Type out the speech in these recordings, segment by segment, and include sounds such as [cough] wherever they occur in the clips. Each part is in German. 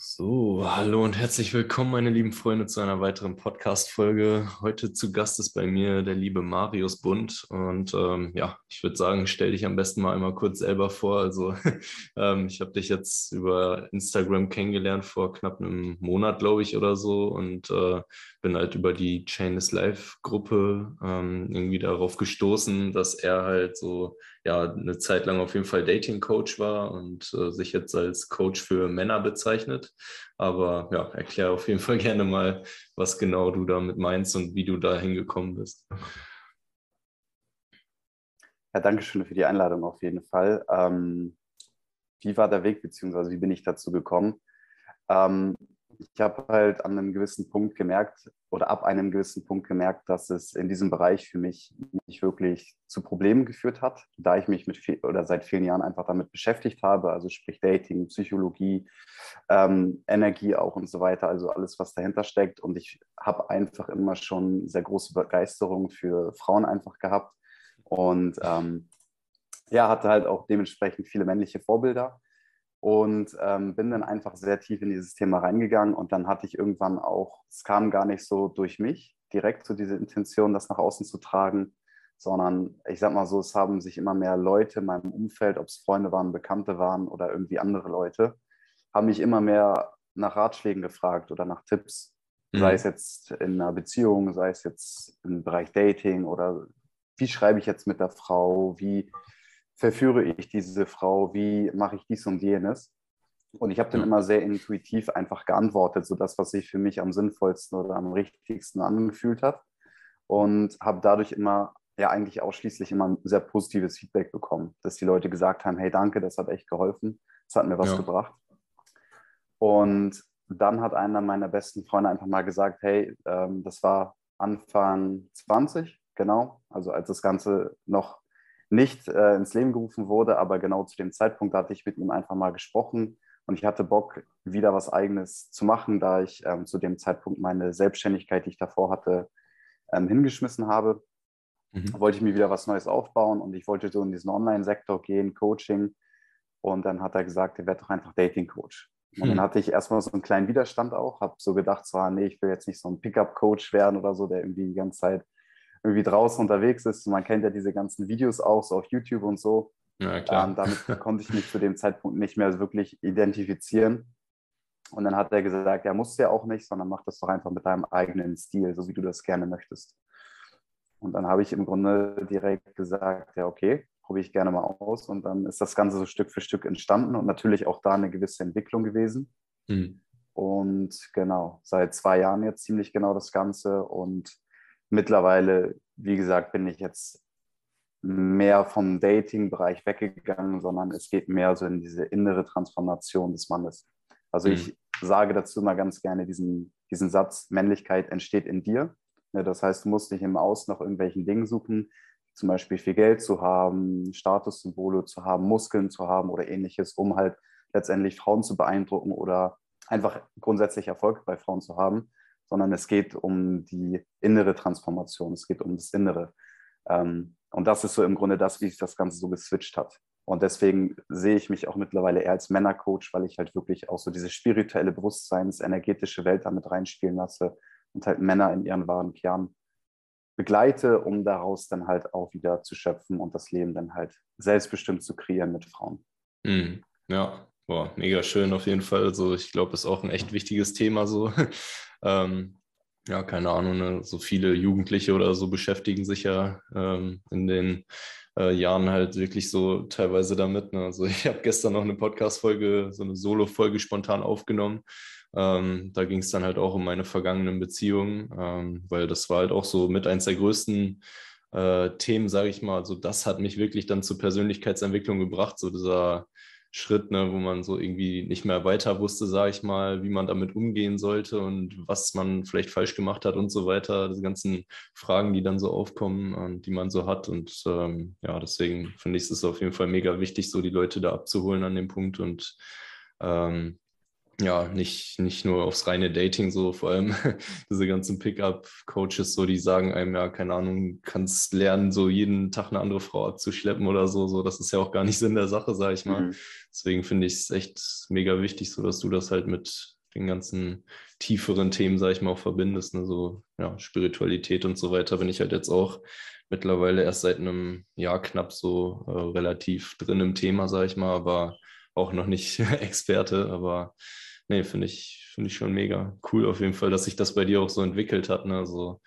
So, hallo und herzlich willkommen, meine lieben Freunde, zu einer weiteren Podcast-Folge. Heute zu Gast ist bei mir der liebe Marius Bund. Und ähm, ja, ich würde sagen, stell dich am besten mal einmal kurz selber vor. Also, [laughs] ähm, ich habe dich jetzt über Instagram kennengelernt vor knapp einem Monat, glaube ich, oder so. Und äh, bin halt über die Chainless Live-Gruppe ähm, irgendwie darauf gestoßen, dass er halt so ja eine Zeit lang auf jeden Fall Dating-Coach war und äh, sich jetzt als Coach für Männer bezeichnet. Aber ja, erklär auf jeden Fall [laughs] gerne mal, was genau du damit meinst und wie du da hingekommen bist. Ja, danke schön für die Einladung auf jeden Fall. Ähm, wie war der Weg, beziehungsweise wie bin ich dazu gekommen? Ähm, ich habe halt an einem gewissen Punkt gemerkt oder ab einem gewissen Punkt gemerkt, dass es in diesem Bereich für mich nicht wirklich zu Problemen geführt hat, da ich mich mit viel, oder seit vielen Jahren einfach damit beschäftigt habe, also sprich Dating, Psychologie, ähm, Energie auch und so weiter, also alles, was dahinter steckt. Und ich habe einfach immer schon sehr große Begeisterung für Frauen einfach gehabt und ähm, ja, hatte halt auch dementsprechend viele männliche Vorbilder und ähm, bin dann einfach sehr tief in dieses Thema reingegangen und dann hatte ich irgendwann auch, es kam gar nicht so durch mich direkt so diese Intention, das nach außen zu tragen, sondern ich sag mal so, es haben sich immer mehr Leute in meinem Umfeld, ob es Freunde waren, Bekannte waren oder irgendwie andere Leute, haben mich immer mehr nach Ratschlägen gefragt oder nach Tipps, mhm. sei es jetzt in einer Beziehung, sei es jetzt im Bereich Dating oder wie schreibe ich jetzt mit der Frau, wie verführe ich diese Frau, wie mache ich dies und jenes. Und ich habe dann immer sehr intuitiv einfach geantwortet, so das, was sich für mich am sinnvollsten oder am richtigsten angefühlt hat. Und habe dadurch immer, ja eigentlich ausschließlich immer ein sehr positives Feedback bekommen, dass die Leute gesagt haben, hey danke, das hat echt geholfen, das hat mir was ja. gebracht. Und dann hat einer meiner besten Freunde einfach mal gesagt, hey, ähm, das war Anfang 20, genau, also als das Ganze noch nicht äh, ins Leben gerufen wurde, aber genau zu dem Zeitpunkt hatte ich mit ihm einfach mal gesprochen und ich hatte Bock, wieder was Eigenes zu machen, da ich ähm, zu dem Zeitpunkt meine Selbstständigkeit, die ich davor hatte, ähm, hingeschmissen habe. Mhm. Wollte ich mir wieder was Neues aufbauen und ich wollte so in diesen Online-Sektor gehen, Coaching. Und dann hat er gesagt, er wird doch einfach Dating-Coach. Und mhm. dann hatte ich erstmal so einen kleinen Widerstand auch, habe so gedacht, so, ah, nee, ich will jetzt nicht so ein Pickup-Coach werden oder so, der irgendwie die ganze Zeit irgendwie draußen unterwegs ist. Man kennt ja diese ganzen Videos auch so auf YouTube und so. Ja, klar. Ähm, damit [laughs] konnte ich mich zu dem Zeitpunkt nicht mehr wirklich identifizieren. Und dann hat er gesagt, ja, musst du ja auch nicht, sondern mach das doch einfach mit deinem eigenen Stil, so wie du das gerne möchtest. Und dann habe ich im Grunde direkt gesagt, ja, okay, probiere ich gerne mal aus. Und dann ist das Ganze so Stück für Stück entstanden und natürlich auch da eine gewisse Entwicklung gewesen. Mhm. Und genau, seit zwei Jahren jetzt ziemlich genau das Ganze. Und mittlerweile, wie gesagt, bin ich jetzt mehr vom Dating-Bereich weggegangen, sondern es geht mehr so in diese innere Transformation des Mannes. Also mhm. ich sage dazu mal ganz gerne diesen, diesen Satz, Männlichkeit entsteht in dir. Ja, das heißt, du musst nicht im Außen nach irgendwelchen Dingen suchen, zum Beispiel viel Geld zu haben, Statussymbole zu haben, Muskeln zu haben oder ähnliches, um halt letztendlich Frauen zu beeindrucken oder einfach grundsätzlich Erfolg bei Frauen zu haben, sondern es geht um die innere Transformation, es geht um das Innere. Ähm, und das ist so im Grunde das, wie sich das Ganze so geswitcht hat. Und deswegen sehe ich mich auch mittlerweile eher als Männercoach, weil ich halt wirklich auch so diese spirituelle Bewusstseins-, energetische Welt damit reinspielen lasse und halt Männer in ihren wahren Kern begleite, um daraus dann halt auch wieder zu schöpfen und das Leben dann halt selbstbestimmt zu kreieren mit Frauen. Mm, ja, Boah, mega schön auf jeden Fall. Also ich glaube, ist auch ein echt wichtiges Thema so. Ähm, ja, keine Ahnung, ne? so viele Jugendliche oder so beschäftigen sich ja ähm, in den äh, Jahren halt wirklich so teilweise damit. Ne? Also [laughs] ich habe gestern noch eine Podcast-Folge, so eine Solo-Folge spontan aufgenommen. Ähm, da ging es dann halt auch um meine vergangenen Beziehungen, ähm, weil das war halt auch so mit eins der größten äh, Themen, sage ich mal. Also das hat mich wirklich dann zur Persönlichkeitsentwicklung gebracht, so dieser Schritt, ne, wo man so irgendwie nicht mehr weiter wusste, sage ich mal, wie man damit umgehen sollte und was man vielleicht falsch gemacht hat und so weiter. Diese ganzen Fragen, die dann so aufkommen und die man so hat. Und ähm, ja, deswegen finde ich es auf jeden Fall mega wichtig, so die Leute da abzuholen an dem Punkt und ähm, ja, nicht, nicht nur aufs reine Dating, so vor allem [laughs] diese ganzen Pickup-Coaches, so die sagen einem, ja, keine Ahnung, kannst lernen, so jeden Tag eine andere Frau abzuschleppen oder so. So, das ist ja auch gar nicht [laughs] Sinn der Sache, sag ich mal. Mhm. Deswegen finde ich es echt mega wichtig, so dass du das halt mit den ganzen tieferen Themen, sag ich mal, auch verbindest. Ne? So, ja, Spiritualität und so weiter bin ich halt jetzt auch mittlerweile erst seit einem Jahr knapp so äh, relativ drin im Thema, sag ich mal, aber auch noch nicht [laughs] Experte, aber nee, finde ich, finde ich schon mega cool auf jeden Fall, dass sich das bei dir auch so entwickelt hat. Ne? Also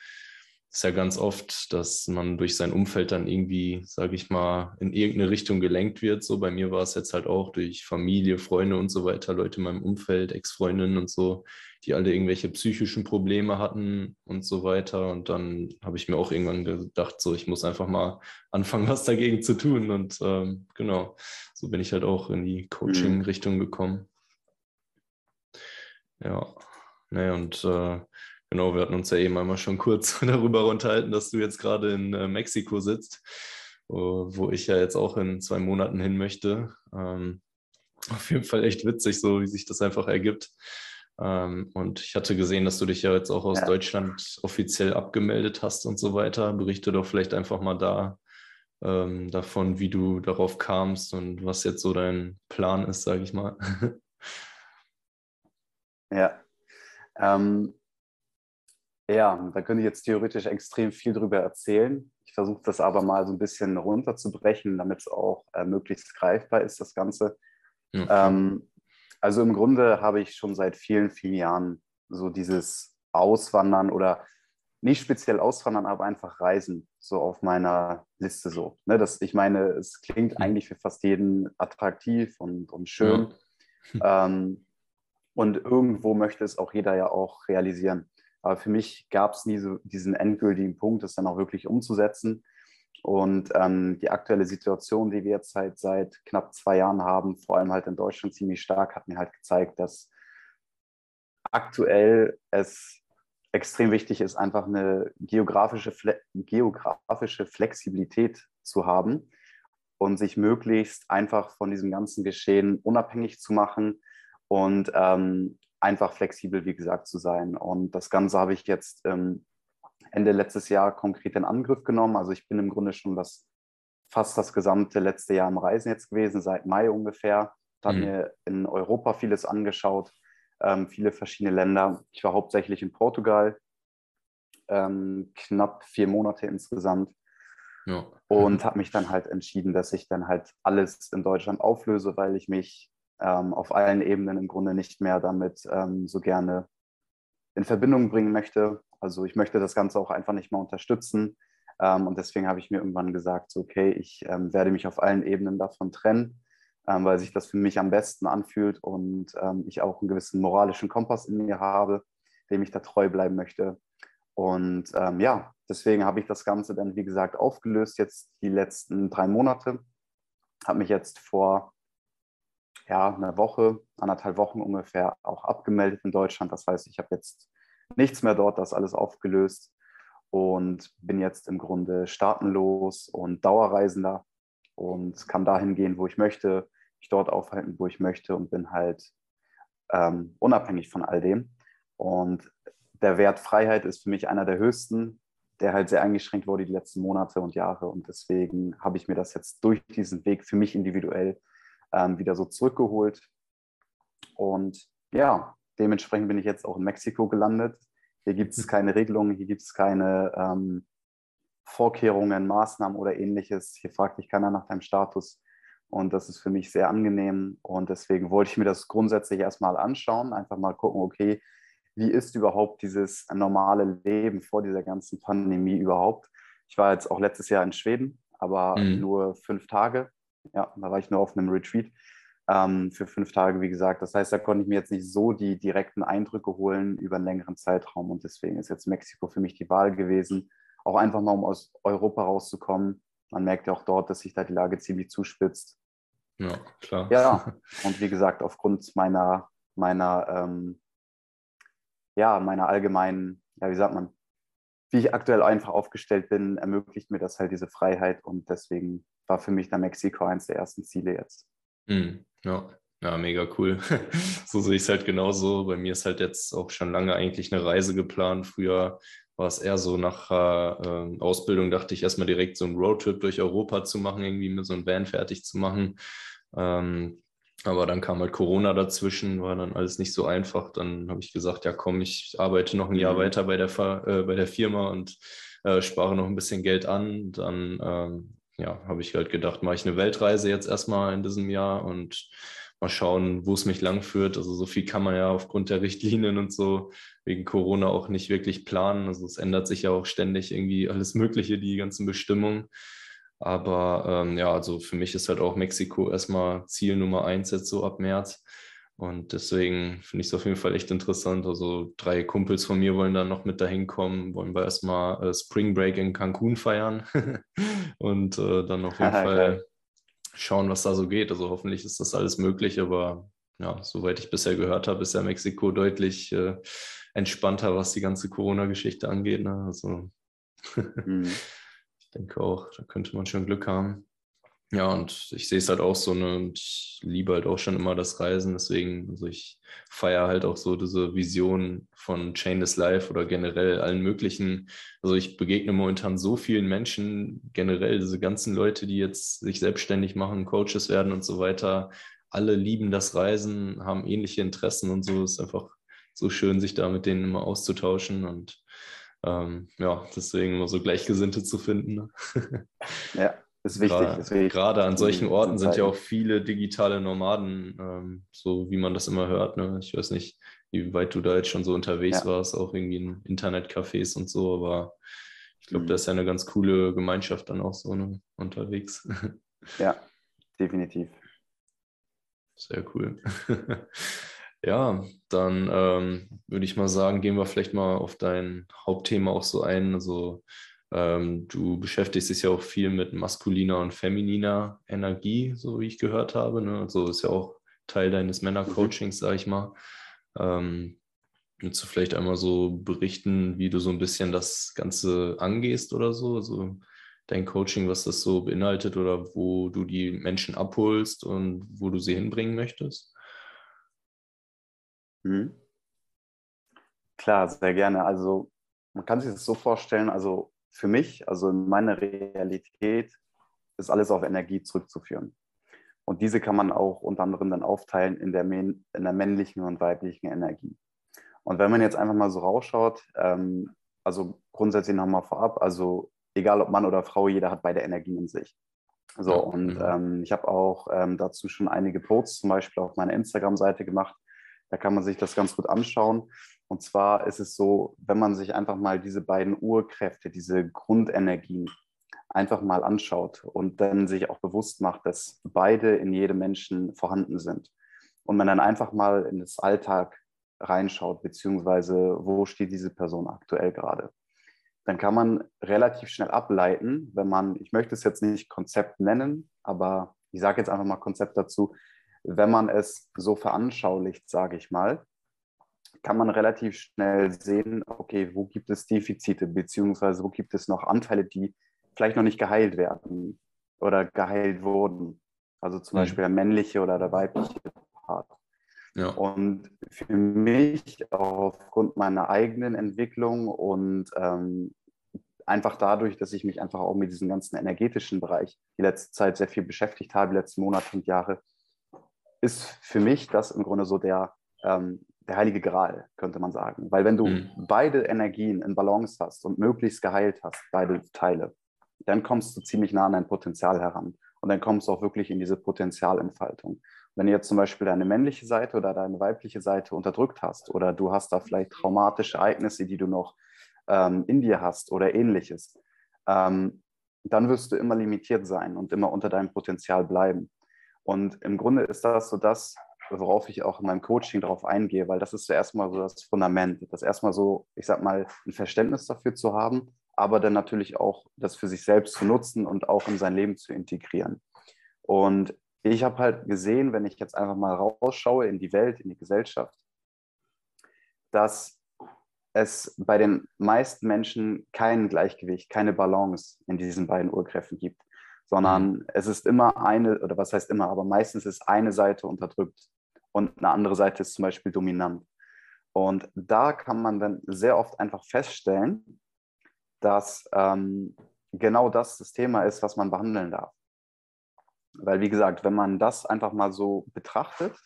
ist ja ganz oft, dass man durch sein Umfeld dann irgendwie, sage ich mal, in irgendeine Richtung gelenkt wird. So bei mir war es jetzt halt auch durch Familie, Freunde und so weiter, Leute in meinem Umfeld, Ex-Freundinnen und so, die alle irgendwelche psychischen Probleme hatten und so weiter. Und dann habe ich mir auch irgendwann gedacht, so ich muss einfach mal anfangen, [laughs] was dagegen zu tun. Und ähm, genau, so bin ich halt auch in die mhm. Coaching-Richtung gekommen. Ja, ne, und äh, genau, wir hatten uns ja eben einmal schon kurz [laughs] darüber unterhalten, dass du jetzt gerade in äh, Mexiko sitzt, wo, wo ich ja jetzt auch in zwei Monaten hin möchte. Ähm, auf jeden Fall echt witzig, so wie sich das einfach ergibt. Ähm, und ich hatte gesehen, dass du dich ja jetzt auch aus ja. Deutschland offiziell abgemeldet hast und so weiter. Berichte doch vielleicht einfach mal da ähm, davon, wie du darauf kamst und was jetzt so dein Plan ist, sage ich mal. [laughs] Ja. Ähm, ja, da könnte ich jetzt theoretisch extrem viel drüber erzählen. Ich versuche das aber mal so ein bisschen runterzubrechen, damit es auch äh, möglichst greifbar ist, das Ganze. Okay. Ähm, also im Grunde habe ich schon seit vielen, vielen Jahren so dieses Auswandern oder nicht speziell Auswandern, aber einfach Reisen so auf meiner Liste so. Ne, das, ich meine, es klingt mhm. eigentlich für fast jeden attraktiv und, und schön. Ja. [laughs] Ähm, und irgendwo möchte es auch jeder ja auch realisieren. Aber für mich gab es nie so diesen endgültigen Punkt, das dann auch wirklich umzusetzen. Und ähm, die aktuelle Situation, die wir jetzt halt seit knapp zwei Jahren haben, vor allem halt in Deutschland ziemlich stark, hat mir halt gezeigt, dass aktuell es extrem wichtig ist, einfach eine geografische, Fle geografische Flexibilität zu haben und sich möglichst einfach von diesem ganzen Geschehen unabhängig zu machen und ähm, einfach flexibel, wie gesagt, zu sein. Und das Ganze habe ich jetzt ähm, Ende letztes Jahr konkret in Angriff genommen. Also ich bin im Grunde schon das fast das gesamte letzte Jahr am Reisen jetzt gewesen, seit Mai ungefähr. Habe mhm. mir in Europa vieles angeschaut, ähm, viele verschiedene Länder. Ich war hauptsächlich in Portugal, ähm, knapp vier Monate insgesamt. Ja. Und habe mich dann halt entschieden, dass ich dann halt alles in Deutschland auflöse, weil ich mich ähm, auf allen Ebenen im Grunde nicht mehr damit ähm, so gerne in Verbindung bringen möchte. Also ich möchte das Ganze auch einfach nicht mehr unterstützen. Ähm, und deswegen habe ich mir irgendwann gesagt, so, okay, ich ähm, werde mich auf allen Ebenen davon trennen, ähm, weil sich das für mich am besten anfühlt und ähm, ich auch einen gewissen moralischen Kompass in mir habe, dem ich da treu bleiben möchte. Und ja, deswegen habe ich das Ganze dann, wie gesagt, aufgelöst jetzt die letzten drei Monate. Habe mich jetzt vor ja, eine Woche, anderthalb Wochen ungefähr auch abgemeldet in Deutschland. Das heißt, ich habe jetzt nichts mehr dort, das alles aufgelöst und bin jetzt im Grunde staatenlos und Dauerreisender und kann dahin gehen, wo ich möchte, mich dort aufhalten, wo ich möchte und bin halt ähm, unabhängig von all dem. Und der Wert Freiheit ist für mich einer der höchsten, der halt sehr eingeschränkt wurde die letzten Monate und Jahre. Und deswegen habe ich mir das jetzt durch diesen Weg für mich individuell ähm, wieder so zurückgeholt. Und ja, dementsprechend bin ich jetzt auch in Mexiko gelandet. Hier gibt es keine Regelungen, hier gibt es keine ähm, Vorkehrungen, Maßnahmen oder ähnliches. Hier fragt dich keiner nach deinem Status. Und das ist für mich sehr angenehm. Und deswegen wollte ich mir das grundsätzlich erstmal anschauen, einfach mal gucken, okay, wie ist überhaupt dieses normale Leben vor dieser ganzen Pandemie überhaupt? Ich war jetzt auch letztes Jahr in Schweden, aber mhm. nur fünf Tage. Ja, da war ich nur auf einem Retreat ähm, für fünf Tage, wie gesagt. Das heißt, da konnte ich mir jetzt nicht so die direkten Eindrücke holen über einen längeren Zeitraum. Und deswegen ist jetzt Mexiko für mich die Wahl gewesen. Auch einfach mal, um aus Europa rauszukommen. Man merkt ja auch dort, dass sich da die Lage ziemlich zuspitzt. Ja, klar. Ja, [laughs] und wie gesagt, aufgrund meiner, meiner, ähm, ja, meiner allgemeinen, ja, wie sagt man, wie ich aktuell einfach aufgestellt bin, ermöglicht mir das halt diese Freiheit und deswegen war für mich dann Mexiko eins der ersten Ziele jetzt. Mhm. Ja, Ja, mega cool. [laughs] so sehe ich es halt genauso. Bei mir ist halt jetzt auch schon lange eigentlich eine Reise geplant. Früher war es eher so nach äh, Ausbildung, dachte ich erstmal direkt so einen Roadtrip durch Europa zu machen, irgendwie mir so ein Van fertig zu machen. Ähm, aber dann kam halt Corona dazwischen, war dann alles nicht so einfach. Dann habe ich gesagt, ja komm, ich arbeite noch ein Jahr mhm. weiter bei der, äh, bei der Firma und äh, spare noch ein bisschen Geld an. Dann ähm, ja, habe ich halt gedacht, mache ich eine Weltreise jetzt erstmal in diesem Jahr und mal schauen, wo es mich lang führt. Also so viel kann man ja aufgrund der Richtlinien und so wegen Corona auch nicht wirklich planen. Also es ändert sich ja auch ständig irgendwie alles Mögliche, die ganzen Bestimmungen. Aber ähm, ja, also für mich ist halt auch Mexiko erstmal Ziel Nummer eins jetzt so ab März. Und deswegen finde ich es auf jeden Fall echt interessant. Also drei Kumpels von mir wollen dann noch mit dahin kommen, wollen wir erstmal äh, Spring Break in Cancun feiern [laughs] und äh, dann auf jeden [laughs] Fall schauen, was da so geht. Also hoffentlich ist das alles möglich, aber ja, soweit ich bisher gehört habe, ist ja Mexiko deutlich äh, entspannter, was die ganze Corona-Geschichte angeht. Ne? Also [laughs] mhm. ich denke auch, da könnte man schon Glück haben. Ja, und ich sehe es halt auch so, ne, und ich liebe halt auch schon immer das Reisen, deswegen, also ich feiere halt auch so diese Vision von Chainless Life oder generell allen möglichen. Also ich begegne momentan so vielen Menschen, generell diese ganzen Leute, die jetzt sich selbstständig machen, Coaches werden und so weiter. Alle lieben das Reisen, haben ähnliche Interessen und so. Es ist einfach so schön, sich da mit denen immer auszutauschen und ähm, ja, deswegen immer so Gleichgesinnte zu finden. Ne? ja. [laughs] Ist wichtig, gerade, ist wichtig. Gerade an solchen Orten sind ja auch viele digitale Nomaden, ähm, so wie man das immer hört. Ne? Ich weiß nicht, wie weit du da jetzt schon so unterwegs ja. warst, auch irgendwie in Internetcafés und so, aber ich glaube, mhm. da ist ja eine ganz coole Gemeinschaft dann auch so ne, unterwegs. Ja, [laughs] definitiv. Sehr cool. [laughs] ja, dann ähm, würde ich mal sagen, gehen wir vielleicht mal auf dein Hauptthema auch so ein. Also ähm, du beschäftigst dich ja auch viel mit maskuliner und femininer Energie, so wie ich gehört habe. Ne? Also ist ja auch Teil deines Männercoachings, sag ich mal. Ähm, willst du vielleicht einmal so berichten, wie du so ein bisschen das Ganze angehst oder so? Also dein Coaching, was das so beinhaltet oder wo du die Menschen abholst und wo du sie hinbringen möchtest? Mhm. Klar, sehr gerne. Also man kann sich das so vorstellen, also für mich, also in meiner Realität, ist alles auf Energie zurückzuführen. Und diese kann man auch unter anderem dann aufteilen in der, in der männlichen und weiblichen Energie. Und wenn man jetzt einfach mal so rausschaut, ähm, also grundsätzlich nochmal vorab, also egal ob Mann oder Frau, jeder hat beide Energien in sich. So, und mhm. ähm, ich habe auch ähm, dazu schon einige Posts zum Beispiel auf meiner Instagram-Seite gemacht. Da kann man sich das ganz gut anschauen. Und zwar ist es so, wenn man sich einfach mal diese beiden Urkräfte, diese Grundenergien einfach mal anschaut und dann sich auch bewusst macht, dass beide in jedem Menschen vorhanden sind. Und man dann einfach mal in das Alltag reinschaut, beziehungsweise wo steht diese Person aktuell gerade. Dann kann man relativ schnell ableiten, wenn man, ich möchte es jetzt nicht Konzept nennen, aber ich sage jetzt einfach mal Konzept dazu, wenn man es so veranschaulicht, sage ich mal, kann man relativ schnell sehen, okay, wo gibt es Defizite, beziehungsweise wo gibt es noch Anteile, die vielleicht noch nicht geheilt werden oder geheilt wurden. Also zum mhm. Beispiel der männliche oder der weibliche Part. Ja. Und für mich, aufgrund meiner eigenen Entwicklung und ähm, einfach dadurch, dass ich mich einfach auch mit diesem ganzen energetischen Bereich die letzte Zeit sehr viel beschäftigt habe, die letzten Monate und Jahre, ist für mich das im Grunde so der ähm, der heilige Gral, könnte man sagen. Weil wenn du mhm. beide Energien in Balance hast und möglichst geheilt hast, beide Teile, dann kommst du ziemlich nah an dein Potenzial heran. Und dann kommst du auch wirklich in diese Potenzialentfaltung. Wenn du jetzt zum Beispiel deine männliche Seite oder deine weibliche Seite unterdrückt hast oder du hast da vielleicht traumatische Ereignisse, die du noch ähm, in dir hast oder ähnliches, ähm, dann wirst du immer limitiert sein und immer unter deinem Potenzial bleiben. Und im Grunde ist das so das, worauf ich auch in meinem Coaching darauf eingehe, weil das ist ja erstmal so das Fundament, das erstmal so, ich sag mal, ein Verständnis dafür zu haben, aber dann natürlich auch das für sich selbst zu nutzen und auch in sein Leben zu integrieren. Und ich habe halt gesehen, wenn ich jetzt einfach mal rausschaue in die Welt, in die Gesellschaft, dass es bei den meisten Menschen kein Gleichgewicht, keine Balance in diesen beiden Urkräften gibt sondern mhm. es ist immer eine, oder was heißt immer, aber meistens ist eine Seite unterdrückt und eine andere Seite ist zum Beispiel dominant. Und da kann man dann sehr oft einfach feststellen, dass ähm, genau das das Thema ist, was man behandeln darf. Weil, wie gesagt, wenn man das einfach mal so betrachtet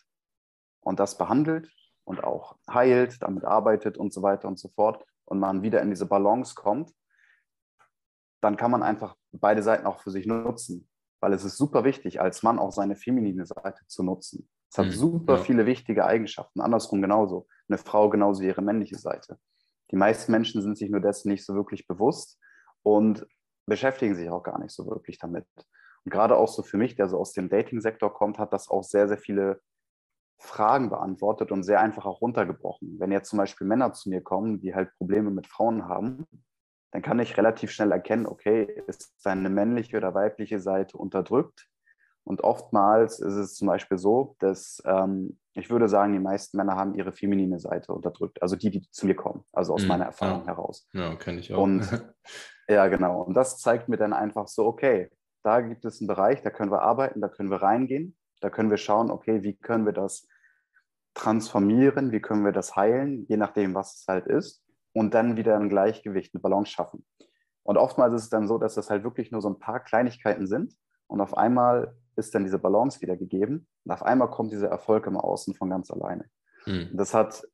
und das behandelt und auch heilt, damit arbeitet und so weiter und so fort und man wieder in diese Balance kommt, dann kann man einfach beide Seiten auch für sich nutzen. Weil es ist super wichtig, als Mann auch seine feminine Seite zu nutzen. Es hat mhm, super ja. viele wichtige Eigenschaften. Andersrum genauso. Eine Frau genauso wie ihre männliche Seite. Die meisten Menschen sind sich nur dessen nicht so wirklich bewusst und beschäftigen sich auch gar nicht so wirklich damit. Und gerade auch so für mich, der so aus dem Dating-Sektor kommt, hat das auch sehr, sehr viele Fragen beantwortet und sehr einfach auch runtergebrochen. Wenn jetzt zum Beispiel Männer zu mir kommen, die halt Probleme mit Frauen haben, dann kann ich relativ schnell erkennen, okay, ist seine männliche oder weibliche Seite unterdrückt? Und oftmals ist es zum Beispiel so, dass ähm, ich würde sagen, die meisten Männer haben ihre feminine Seite unterdrückt, also die, die zu mir kommen, also aus mhm, meiner Erfahrung ja. heraus. Ja, kenne ich auch. Und [laughs] ja, genau. Und das zeigt mir dann einfach so, okay, da gibt es einen Bereich, da können wir arbeiten, da können wir reingehen, da können wir schauen, okay, wie können wir das transformieren, wie können wir das heilen, je nachdem, was es halt ist, und dann wieder ein Gleichgewicht, eine Balance schaffen. Und oftmals ist es dann so, dass das halt wirklich nur so ein paar Kleinigkeiten sind und auf einmal ist dann diese Balance wieder gegeben und auf einmal kommt dieser Erfolg im Außen von ganz alleine. Mhm. Das hat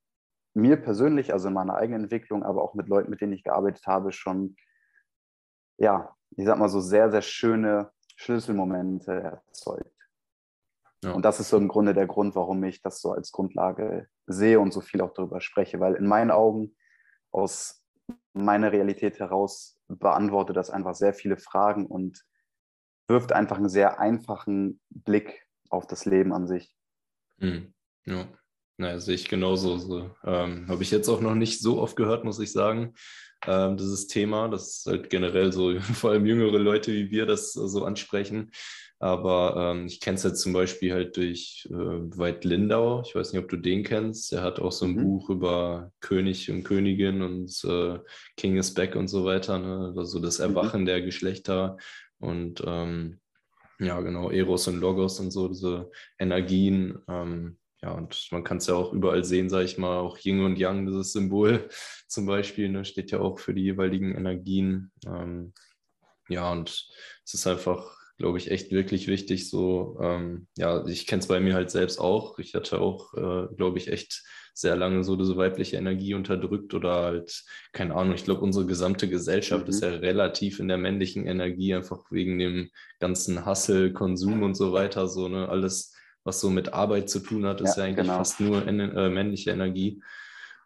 mir persönlich, also in meiner eigenen Entwicklung, aber auch mit Leuten, mit denen ich gearbeitet habe, schon, ja, ich sag mal so sehr, sehr schöne Schlüsselmomente erzeugt. Ja. Und das ist so im Grunde der Grund, warum ich das so als Grundlage sehe und so viel auch darüber spreche, weil in meinen Augen aus meiner Realität heraus beantwortet das einfach sehr viele Fragen und wirft einfach einen sehr einfachen Blick auf das Leben an sich. Mhm. Ja. Naja, sehe ich genauso. So, ähm, Habe ich jetzt auch noch nicht so oft gehört, muss ich sagen. Ähm, dieses Thema, das halt generell so, [laughs] vor allem jüngere Leute wie wir das so ansprechen. Aber ähm, ich kenne es jetzt zum Beispiel halt durch äh, Veit Lindau. Ich weiß nicht, ob du den kennst. Er hat auch so ein mhm. Buch über König und Königin und äh, King is Back und so weiter. Ne? Also das mhm. Erwachen mhm. der Geschlechter und ähm, ja, genau, Eros und Logos und so, diese Energien. Ähm, ja, und man kann es ja auch überall sehen, sage ich mal, auch Yin und Yang, dieses Symbol [laughs] zum Beispiel, ne, steht ja auch für die jeweiligen Energien. Ähm, ja, und es ist einfach, glaube ich, echt wirklich wichtig. So, ähm, ja, ich kenne es bei mir halt selbst auch. Ich hatte auch, äh, glaube ich, echt sehr lange so diese weibliche Energie unterdrückt oder halt, keine Ahnung, ich glaube, unsere gesamte Gesellschaft mhm. ist ja relativ in der männlichen Energie, einfach wegen dem ganzen Hassel, Konsum und so weiter, so, ne, alles, was so mit Arbeit zu tun hat, ist ja, ja eigentlich genau. fast nur äh, männliche Energie.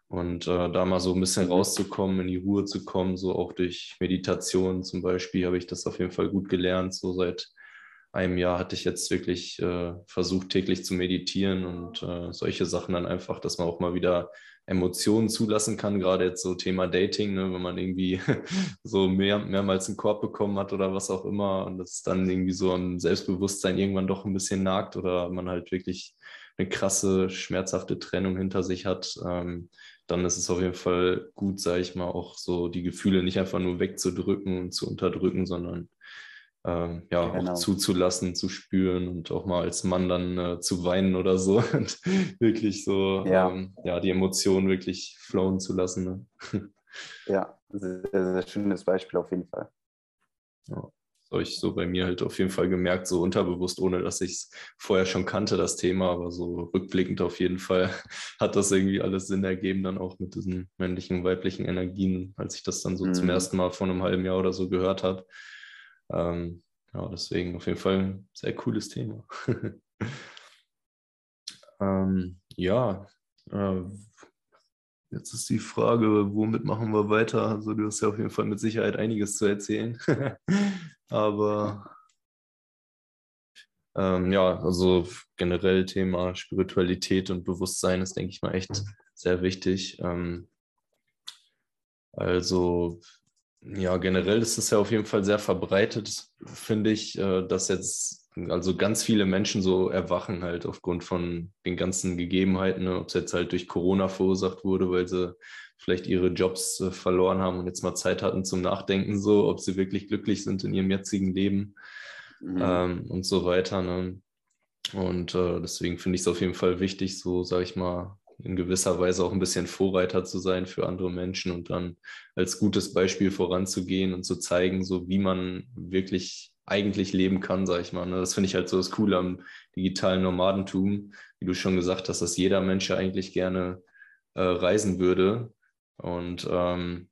Und äh, da mal so ein bisschen rauszukommen, in die Ruhe zu kommen, so auch durch Meditation zum Beispiel, habe ich das auf jeden Fall gut gelernt, so seit einem Jahr hatte ich jetzt wirklich äh, versucht, täglich zu meditieren und äh, solche Sachen dann einfach, dass man auch mal wieder Emotionen zulassen kann, gerade jetzt so Thema Dating, ne, wenn man irgendwie [laughs] so mehr, mehrmals einen Korb bekommen hat oder was auch immer und das dann irgendwie so am Selbstbewusstsein irgendwann doch ein bisschen nagt oder man halt wirklich eine krasse, schmerzhafte Trennung hinter sich hat, ähm, dann ist es auf jeden Fall gut, sage ich mal, auch so die Gefühle nicht einfach nur wegzudrücken und zu unterdrücken, sondern ähm, ja, genau. auch zuzulassen, zu spüren und auch mal als Mann dann äh, zu weinen oder so [laughs] und wirklich so ja. Ähm, ja, die Emotionen wirklich flowen zu lassen. Ne? [laughs] ja, sehr, sehr schönes Beispiel auf jeden Fall. Ja, das habe ich so bei mir halt auf jeden Fall gemerkt, so unterbewusst, ohne dass ich es vorher schon kannte, das Thema, aber so rückblickend auf jeden Fall [laughs] hat das irgendwie alles Sinn ergeben, dann auch mit diesen männlichen und weiblichen Energien, als ich das dann so mhm. zum ersten Mal vor einem halben Jahr oder so gehört habe ähm, ja, deswegen auf jeden Fall ein sehr cooles Thema. [laughs] ähm, ja, äh, jetzt ist die Frage, womit machen wir weiter? Also du hast ja auf jeden Fall mit Sicherheit einiges zu erzählen. [laughs] Aber ähm, ja, also generell Thema Spiritualität und Bewusstsein ist, denke ich mal, echt sehr wichtig. Ähm, also ja, generell ist es ja auf jeden Fall sehr verbreitet, finde ich, äh, dass jetzt also ganz viele Menschen so erwachen halt aufgrund von den ganzen Gegebenheiten, ne? ob es jetzt halt durch Corona verursacht wurde, weil sie vielleicht ihre Jobs äh, verloren haben und jetzt mal Zeit hatten zum Nachdenken, so ob sie wirklich glücklich sind in ihrem jetzigen Leben. mhm. ähm, und so weiter. Ne? Und äh, deswegen finde ich es auf jeden Fall wichtig, so sage ich mal, in gewisser Weise auch ein bisschen Vorreiter zu sein für andere Menschen und dann als gutes Beispiel voranzugehen und zu zeigen, so wie man wirklich eigentlich leben kann, sage ich mal. Ne? Das finde ich halt so das Coole am digitalen Nomadentum, wie du schon gesagt hast, dass jeder Mensch ja eigentlich gerne äh, reisen würde. Und ähm,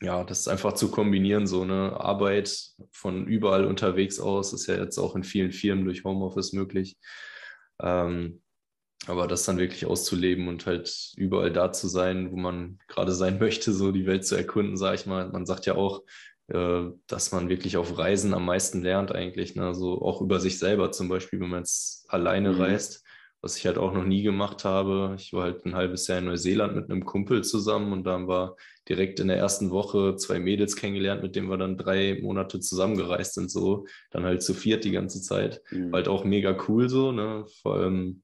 ja, das ist einfach zu kombinieren, so eine Arbeit von überall unterwegs aus, ist ja jetzt auch in vielen Firmen durch Homeoffice möglich. Ähm, aber das dann wirklich auszuleben und halt überall da zu sein, wo man gerade sein [laughs] möchte, so die Welt zu erkunden, sage ich mal. Man sagt ja auch, dass man wirklich auf Reisen am meisten lernt eigentlich. Ne? Also auch über sich selber zum Beispiel, wenn man jetzt alleine mhm. reist, was ich halt auch noch nie gemacht habe. Ich war halt ein halbes Jahr in Neuseeland mit einem Kumpel zusammen und dann war direkt in der ersten Woche zwei Mädels kennengelernt, mit denen wir dann drei Monate zusammengereist sind, so dann halt zu viert die ganze Zeit. Mhm. War halt auch mega cool so, ne? Vor allem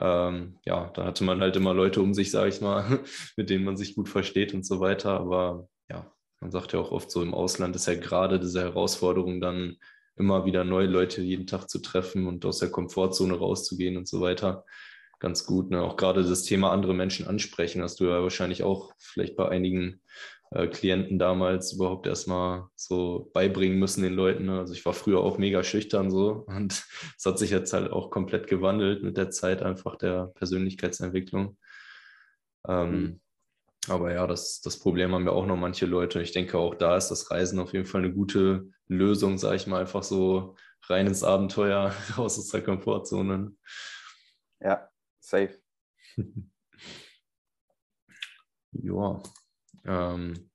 ähm, ja, da hatte man halt immer Leute um sich, sage ich mal, [laughs] mit denen man sich gut versteht und so weiter. Aber ja, man sagt ja auch oft so, im Ausland ist ja gerade diese Herausforderung dann immer wieder neue Leute jeden Tag zu treffen und aus der Komfortzone rauszugehen und so weiter. Ganz gut. Ne? Auch gerade das Thema andere Menschen ansprechen, hast du ja wahrscheinlich auch vielleicht bei einigen äh, Klienten damals überhaupt erstmal so beibringen müssen den Leuten. Ne? Also ich war früher auch mega schüchtern so und [laughs] es hat sich jetzt halt auch komplett gewandelt mit der Zeit einfach der Persönlichkeitsentwicklung. Ähm, mhm. Aber ja, das, das Problem haben ja auch noch manche Leute. Ich denke, auch da ist das Reisen auf jeden Fall eine gute Lösung, sage ich mal, einfach so rein ins Abenteuer, [laughs] raus aus der Komfortzone. Ja, safe. [laughs] ja, ähm,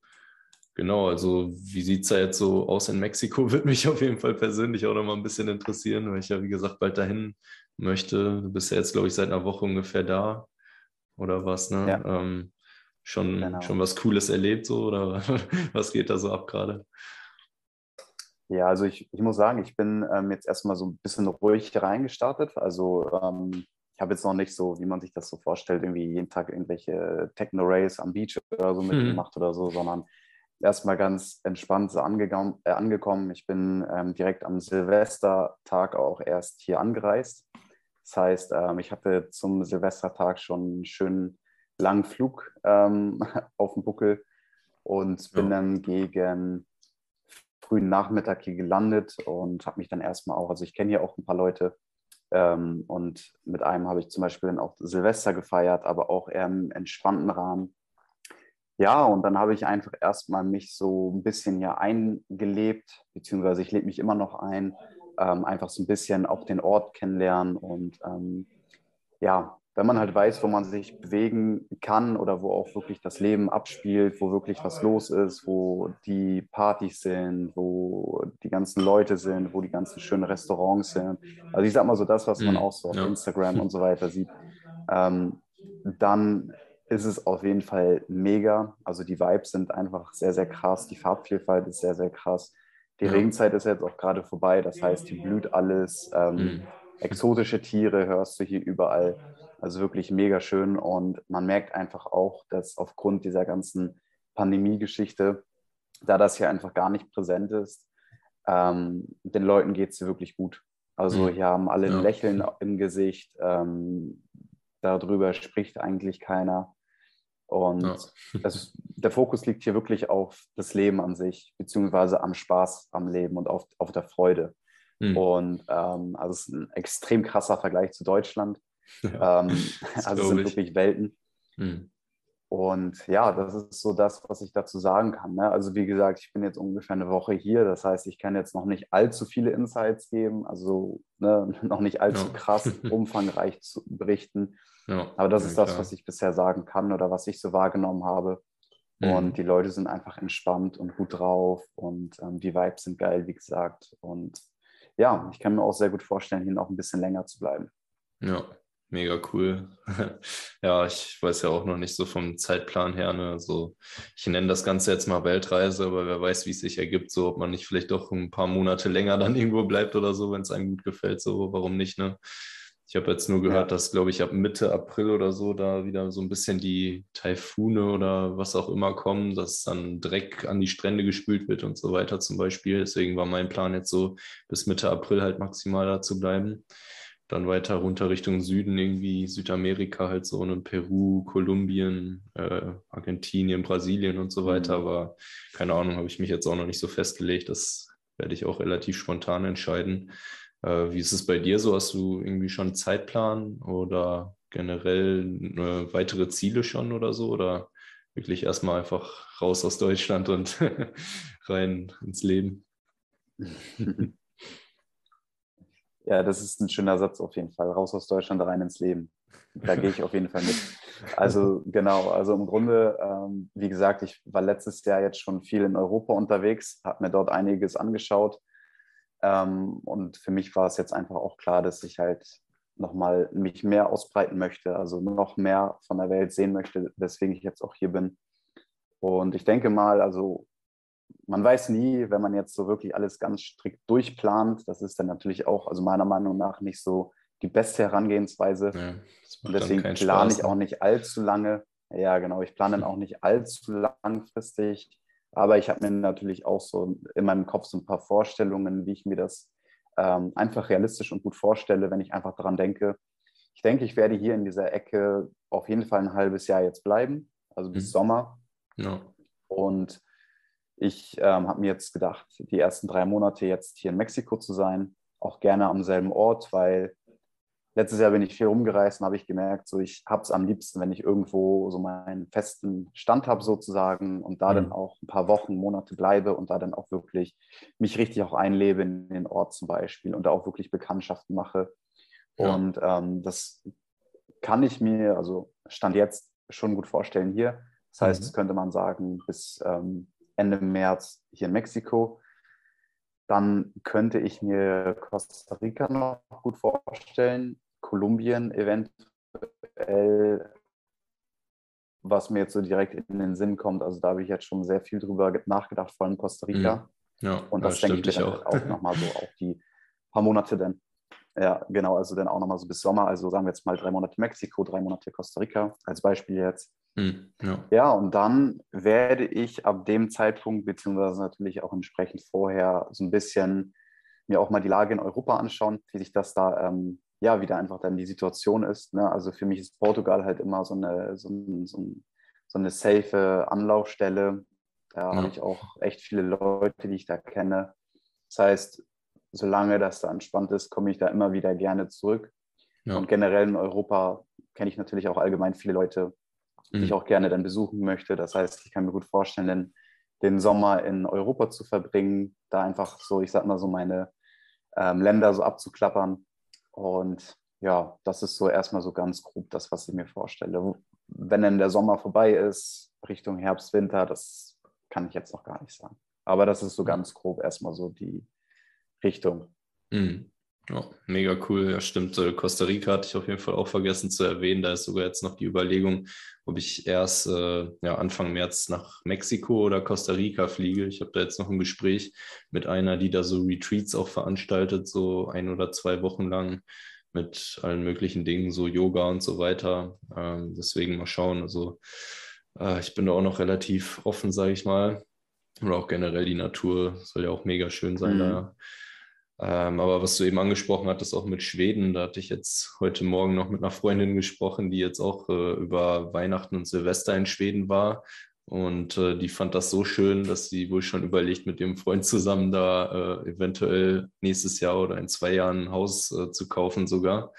genau, also wie sieht es da jetzt so aus in Mexiko? [laughs] Würde mich auf jeden Fall persönlich auch noch mal ein bisschen interessieren, weil ich ja, wie gesagt, bald dahin möchte. Du bist ja jetzt, glaube ich, seit einer Woche ungefähr da oder was, ne? Ja. Ähm, schon, genau. schon was Cooles erlebt so oder [laughs] was geht da so ab gerade? Ja, also ich, ich muss sagen, ich bin ähm, jetzt erstmal so ein bisschen ruhig reingestartet. Also ähm, ich habe jetzt noch nicht so, wie man sich das so vorstellt, irgendwie jeden Tag irgendwelche Techno-Rays am Beach oder so mhm. mitgemacht oder so, sondern erstmal ganz entspannt so angekommen. Äh, angekommen. Ich bin ähm, direkt am Silvestertag auch erst hier angereist. Das heißt, ähm, ich hatte zum Silvestertag schon einen schönen langen Flug ähm, [laughs] auf dem Buckel und bin ja. dann gegen frühen Nachmittag hier gelandet und habe mich dann erstmal auch, also ich kenne hier auch ein paar Leute, ähm, und mit einem habe ich zum Beispiel dann auch Silvester gefeiert, aber auch eher im entspannten Rahmen. Ja, und dann habe ich einfach erstmal mich so ein bisschen hier eingelebt, beziehungsweise ich lebe mich immer noch ein, ähm, einfach so ein bisschen auch den Ort kennenlernen und ähm, ja, wenn man halt weiß, wo man sich bewegen kann oder wo auch wirklich das Leben abspielt, wo wirklich was los ist, wo die Partys sind, wo die ganzen Leute sind, wo die ganzen schönen Restaurants sind. Also ich sag mal so das, was man mhm. auch so auf ja. Instagram und so weiter sieht. [laughs] Ähm, dann ist es auf jeden Fall mega. Also die Vibes sind einfach sehr, sehr krass. Die Farbvielfalt ist sehr, sehr krass. Die ja. Regenzeit ist jetzt auch gerade vorbei. Das heißt, hier blüht alles. Ähm, mhm. Exotische Tiere hörst du hier überall. Also wirklich mega schön und man merkt einfach auch, dass aufgrund dieser ganzen Pandemie-Geschichte, da das hier einfach gar nicht präsent ist, ähm, den Leuten geht es hier wirklich gut. Also mhm. hier haben alle ein ja. Lächeln im Gesicht, ähm, darüber spricht eigentlich keiner. Und ja. das, der Fokus liegt hier wirklich auf das Leben an sich, beziehungsweise am Spaß am Leben und auf, auf der Freude. Mhm. Und ähm, also es ist ein extrem krasser Vergleich zu Deutschland. Ja, ähm, [laughs] also es sind wirklich Welten. Mhm. Und ja, das ist so das, was ich dazu sagen kann. Ne? Also wie gesagt, ich bin jetzt ungefähr eine Woche hier. Das heißt, ich kann jetzt noch nicht allzu viele Insights geben, also ne, [laughs] noch nicht allzu ja. krass [laughs] umfangreich zu berichten. Ja, Aber das ist das, klar. was ich bisher sagen kann oder was ich so wahrgenommen habe. Mhm. Und die Leute sind einfach entspannt und gut drauf und ähm, die Vibes sind geil, wie gesagt. Und ja, ich kann mir auch sehr gut vorstellen, hier noch ein bisschen länger zu bleiben. Ja, Mega cool. [laughs] ja, ich weiß ja auch noch nicht so vom Zeitplan her. Ne? Also ich nenne das Ganze jetzt mal Weltreise, aber wer weiß, wie es sich ergibt, so ob man nicht vielleicht doch ein paar Monate länger dann [laughs] irgendwo bleibt oder so, wenn es einem gut gefällt, so warum nicht, ne? Ich habe jetzt nur gehört, ja. dass, glaube ich, ab Mitte April oder so da wieder so ein bisschen die Taifune oder was auch immer kommen, dass dann Dreck an die Strände gespült wird und so weiter zum Beispiel. Deswegen war mein Plan jetzt so, bis Mitte April halt maximal da zu bleiben. Dann weiter runter Richtung Süden, irgendwie Südamerika, halt so in Peru, Kolumbien, äh, Argentinien, Brasilien und so weiter. Mhm. Aber keine Ahnung, habe ich mich jetzt auch noch nicht so festgelegt. Das werde ich auch relativ spontan entscheiden. Äh, wie ist es bei dir so? Hast du irgendwie schon einen Zeitplan oder generell äh, weitere Ziele schon oder so? Oder wirklich erstmal einfach raus aus Deutschland und [laughs] rein ins Leben? [laughs] Ja, das ist ein schöner Satz auf jeden Fall. Raus aus Deutschland, rein ins Leben. Da gehe ich auf jeden Fall mit. Also [laughs] genau, also im Grunde, ähm, wie gesagt, ich war letztes Jahr jetzt schon viel in Europa unterwegs, habe mir dort einiges angeschaut, ähm, und für mich war es jetzt einfach auch klar, dass ich halt nochmal mich mehr ausbreiten möchte, also noch mehr von der Welt sehen möchte, weswegen ich jetzt auch hier bin. Und ich denke mal, also man weiß nie, wenn man jetzt so wirklich alles ganz strikt durchplant, das ist dann natürlich auch, also meiner Meinung nach, nicht so die beste Herangehensweise. Ja, und deswegen plane ich auch ne? nicht allzu lange. Ja, genau, ich plane dann auch nicht allzu langfristig. Aber ich habe mir natürlich auch so in meinem Kopf so ein paar Vorstellungen, wie ich mir das ähm, einfach realistisch und gut vorstelle, wenn ich einfach daran denke. Ich denke, ich werde hier in dieser Ecke auf jeden Fall ein halbes Jahr jetzt bleiben, also bis mhm. Sommer. Ja. Und ich ähm, habe mir jetzt gedacht, die ersten drei Monate jetzt hier in Mexiko zu sein, auch gerne am selben Ort, weil letztes Jahr bin ich viel rumgereist und habe ich gemerkt, so ich habe es am liebsten, wenn ich irgendwo so meinen festen Stand habe sozusagen und da mhm. dann auch ein paar Wochen, Monate bleibe und da dann auch wirklich mich richtig auch einlebe in den Ort zum Beispiel und da auch wirklich Bekanntschaften mache. Ja. Und ähm, das kann ich mir, also Stand jetzt schon gut vorstellen hier. Das heißt, mhm. könnte man sagen, bis ähm, Ende März hier in Mexiko. Dann könnte ich mir Costa Rica noch gut vorstellen. Kolumbien eventuell, was mir jetzt so direkt in den Sinn kommt. Also da habe ich jetzt schon sehr viel drüber nachgedacht, vor allem Costa Rica. Mhm. Ja, und das, das denke ich mir auch, auch nochmal so auch die paar Monate dann. Ja, genau, also dann auch nochmal so bis Sommer. Also sagen wir jetzt mal drei Monate Mexiko, drei Monate Costa Rica als Beispiel jetzt. Mhm, ja. ja, und dann werde ich ab dem Zeitpunkt, beziehungsweise natürlich auch entsprechend vorher, so ein bisschen mir auch mal die Lage in Europa anschauen, wie sich das da ähm, ja, wieder einfach dann die Situation ist. Ne? Also für mich ist Portugal halt immer so eine, so, ein, so, ein, so eine safe Anlaufstelle. Da ja. habe ich auch echt viele Leute, die ich da kenne. Das heißt, solange das da entspannt ist, komme ich da immer wieder gerne zurück. Ja. Und generell in Europa kenne ich natürlich auch allgemein viele Leute, die mhm. ich auch gerne dann besuchen möchte. Das heißt, ich kann mir gut vorstellen, den, den Sommer in Europa zu verbringen, da einfach so, ich sag mal so, meine ähm, Länder so abzuklappern und ja, das ist so erstmal so ganz grob das, was ich mir vorstelle. Wenn dann der Sommer vorbei ist, Richtung Herbst, Winter, das kann ich jetzt noch gar nicht sagen. Aber das ist so ganz grob erstmal so die Richtung. Mhm. Ja, mega cool. Ja, stimmt. Äh, Costa Rica hatte ich auf jeden Fall auch vergessen zu erwähnen. Da ist sogar jetzt noch die Überlegung, ob ich erst äh, ja, Anfang März nach Mexiko oder Costa Rica fliege. Ich habe da jetzt noch ein Gespräch mit einer, die da so Retreats auch veranstaltet, so ein oder zwei Wochen lang mit allen möglichen Dingen, so Yoga und so weiter. Ähm, deswegen mal schauen. Also äh, ich bin da auch noch relativ offen, sage ich mal. Oder auch generell die Natur soll ja auch mega schön sein mhm. da ähm, aber was du eben angesprochen hattest, auch mit Schweden, da hatte ich jetzt heute Morgen noch mit einer Freundin gesprochen, die jetzt auch äh, über Weihnachten und Silvester in Schweden war. Und äh, die fand das so schön, dass sie wohl schon überlegt, mit dem Freund zusammen da äh, eventuell nächstes Jahr oder in zwei Jahren ein Haus äh, zu kaufen sogar.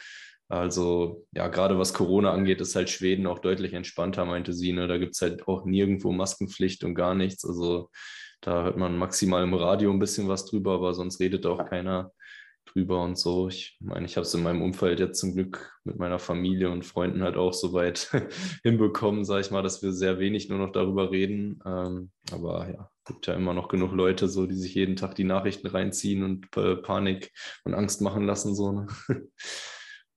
Also ja, gerade was Corona angeht, ist halt Schweden auch deutlich entspannter, meinte sie. Ne? Da gibt es halt auch nirgendwo Maskenpflicht und gar nichts. Also da hört man maximal im Radio ein bisschen was drüber, aber sonst redet auch keiner drüber und so. Ich meine, ich habe es in meinem Umfeld jetzt zum Glück mit meiner Familie und Freunden halt auch so weit [laughs] hinbekommen, sage ich mal, dass wir sehr wenig nur noch darüber reden. Ähm, aber ja, gibt ja immer noch genug Leute, so, die sich jeden Tag die Nachrichten reinziehen und Panik und Angst machen lassen. So, ne? [laughs]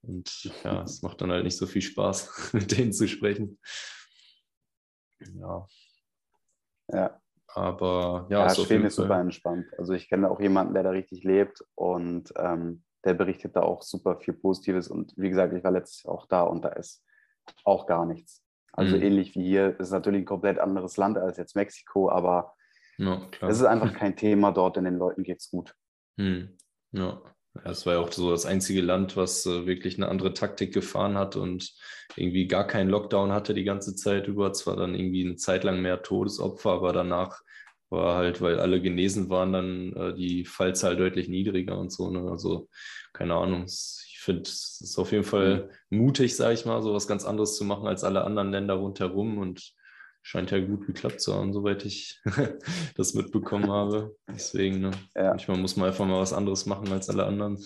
Und ja, es macht dann halt nicht so viel Spaß, [laughs] mit denen zu sprechen. Ja. Ja, aber ja, ja Schweden ist super entspannt. Also ich kenne auch jemanden, der da richtig lebt und ähm, der berichtet da auch super viel Positives. Und wie gesagt, ich war letztes Jahr auch da und da ist auch gar nichts. Also mhm. ähnlich wie hier, ist natürlich ein komplett anderes Land als jetzt Mexiko, aber ja, es ist einfach kein Thema dort, denn den Leuten geht es gut. Mhm. Ja. Es war ja auch so das einzige Land, was äh, wirklich eine andere Taktik gefahren hat und irgendwie gar keinen Lockdown hatte die ganze Zeit über. Zwar dann irgendwie eine Zeit lang mehr Todesopfer, aber danach war halt, weil alle genesen waren, dann äh, die Fallzahl deutlich niedriger und so. Ne? Also keine Ahnung. Ich finde, es ist auf jeden Fall mutig, sage ich mal, so was ganz anderes zu machen als alle anderen Länder rundherum und scheint ja gut geklappt zu haben, soweit ich [laughs] das mitbekommen [laughs] habe. Deswegen, ne? ja. manchmal muss man einfach mal was anderes machen als alle anderen.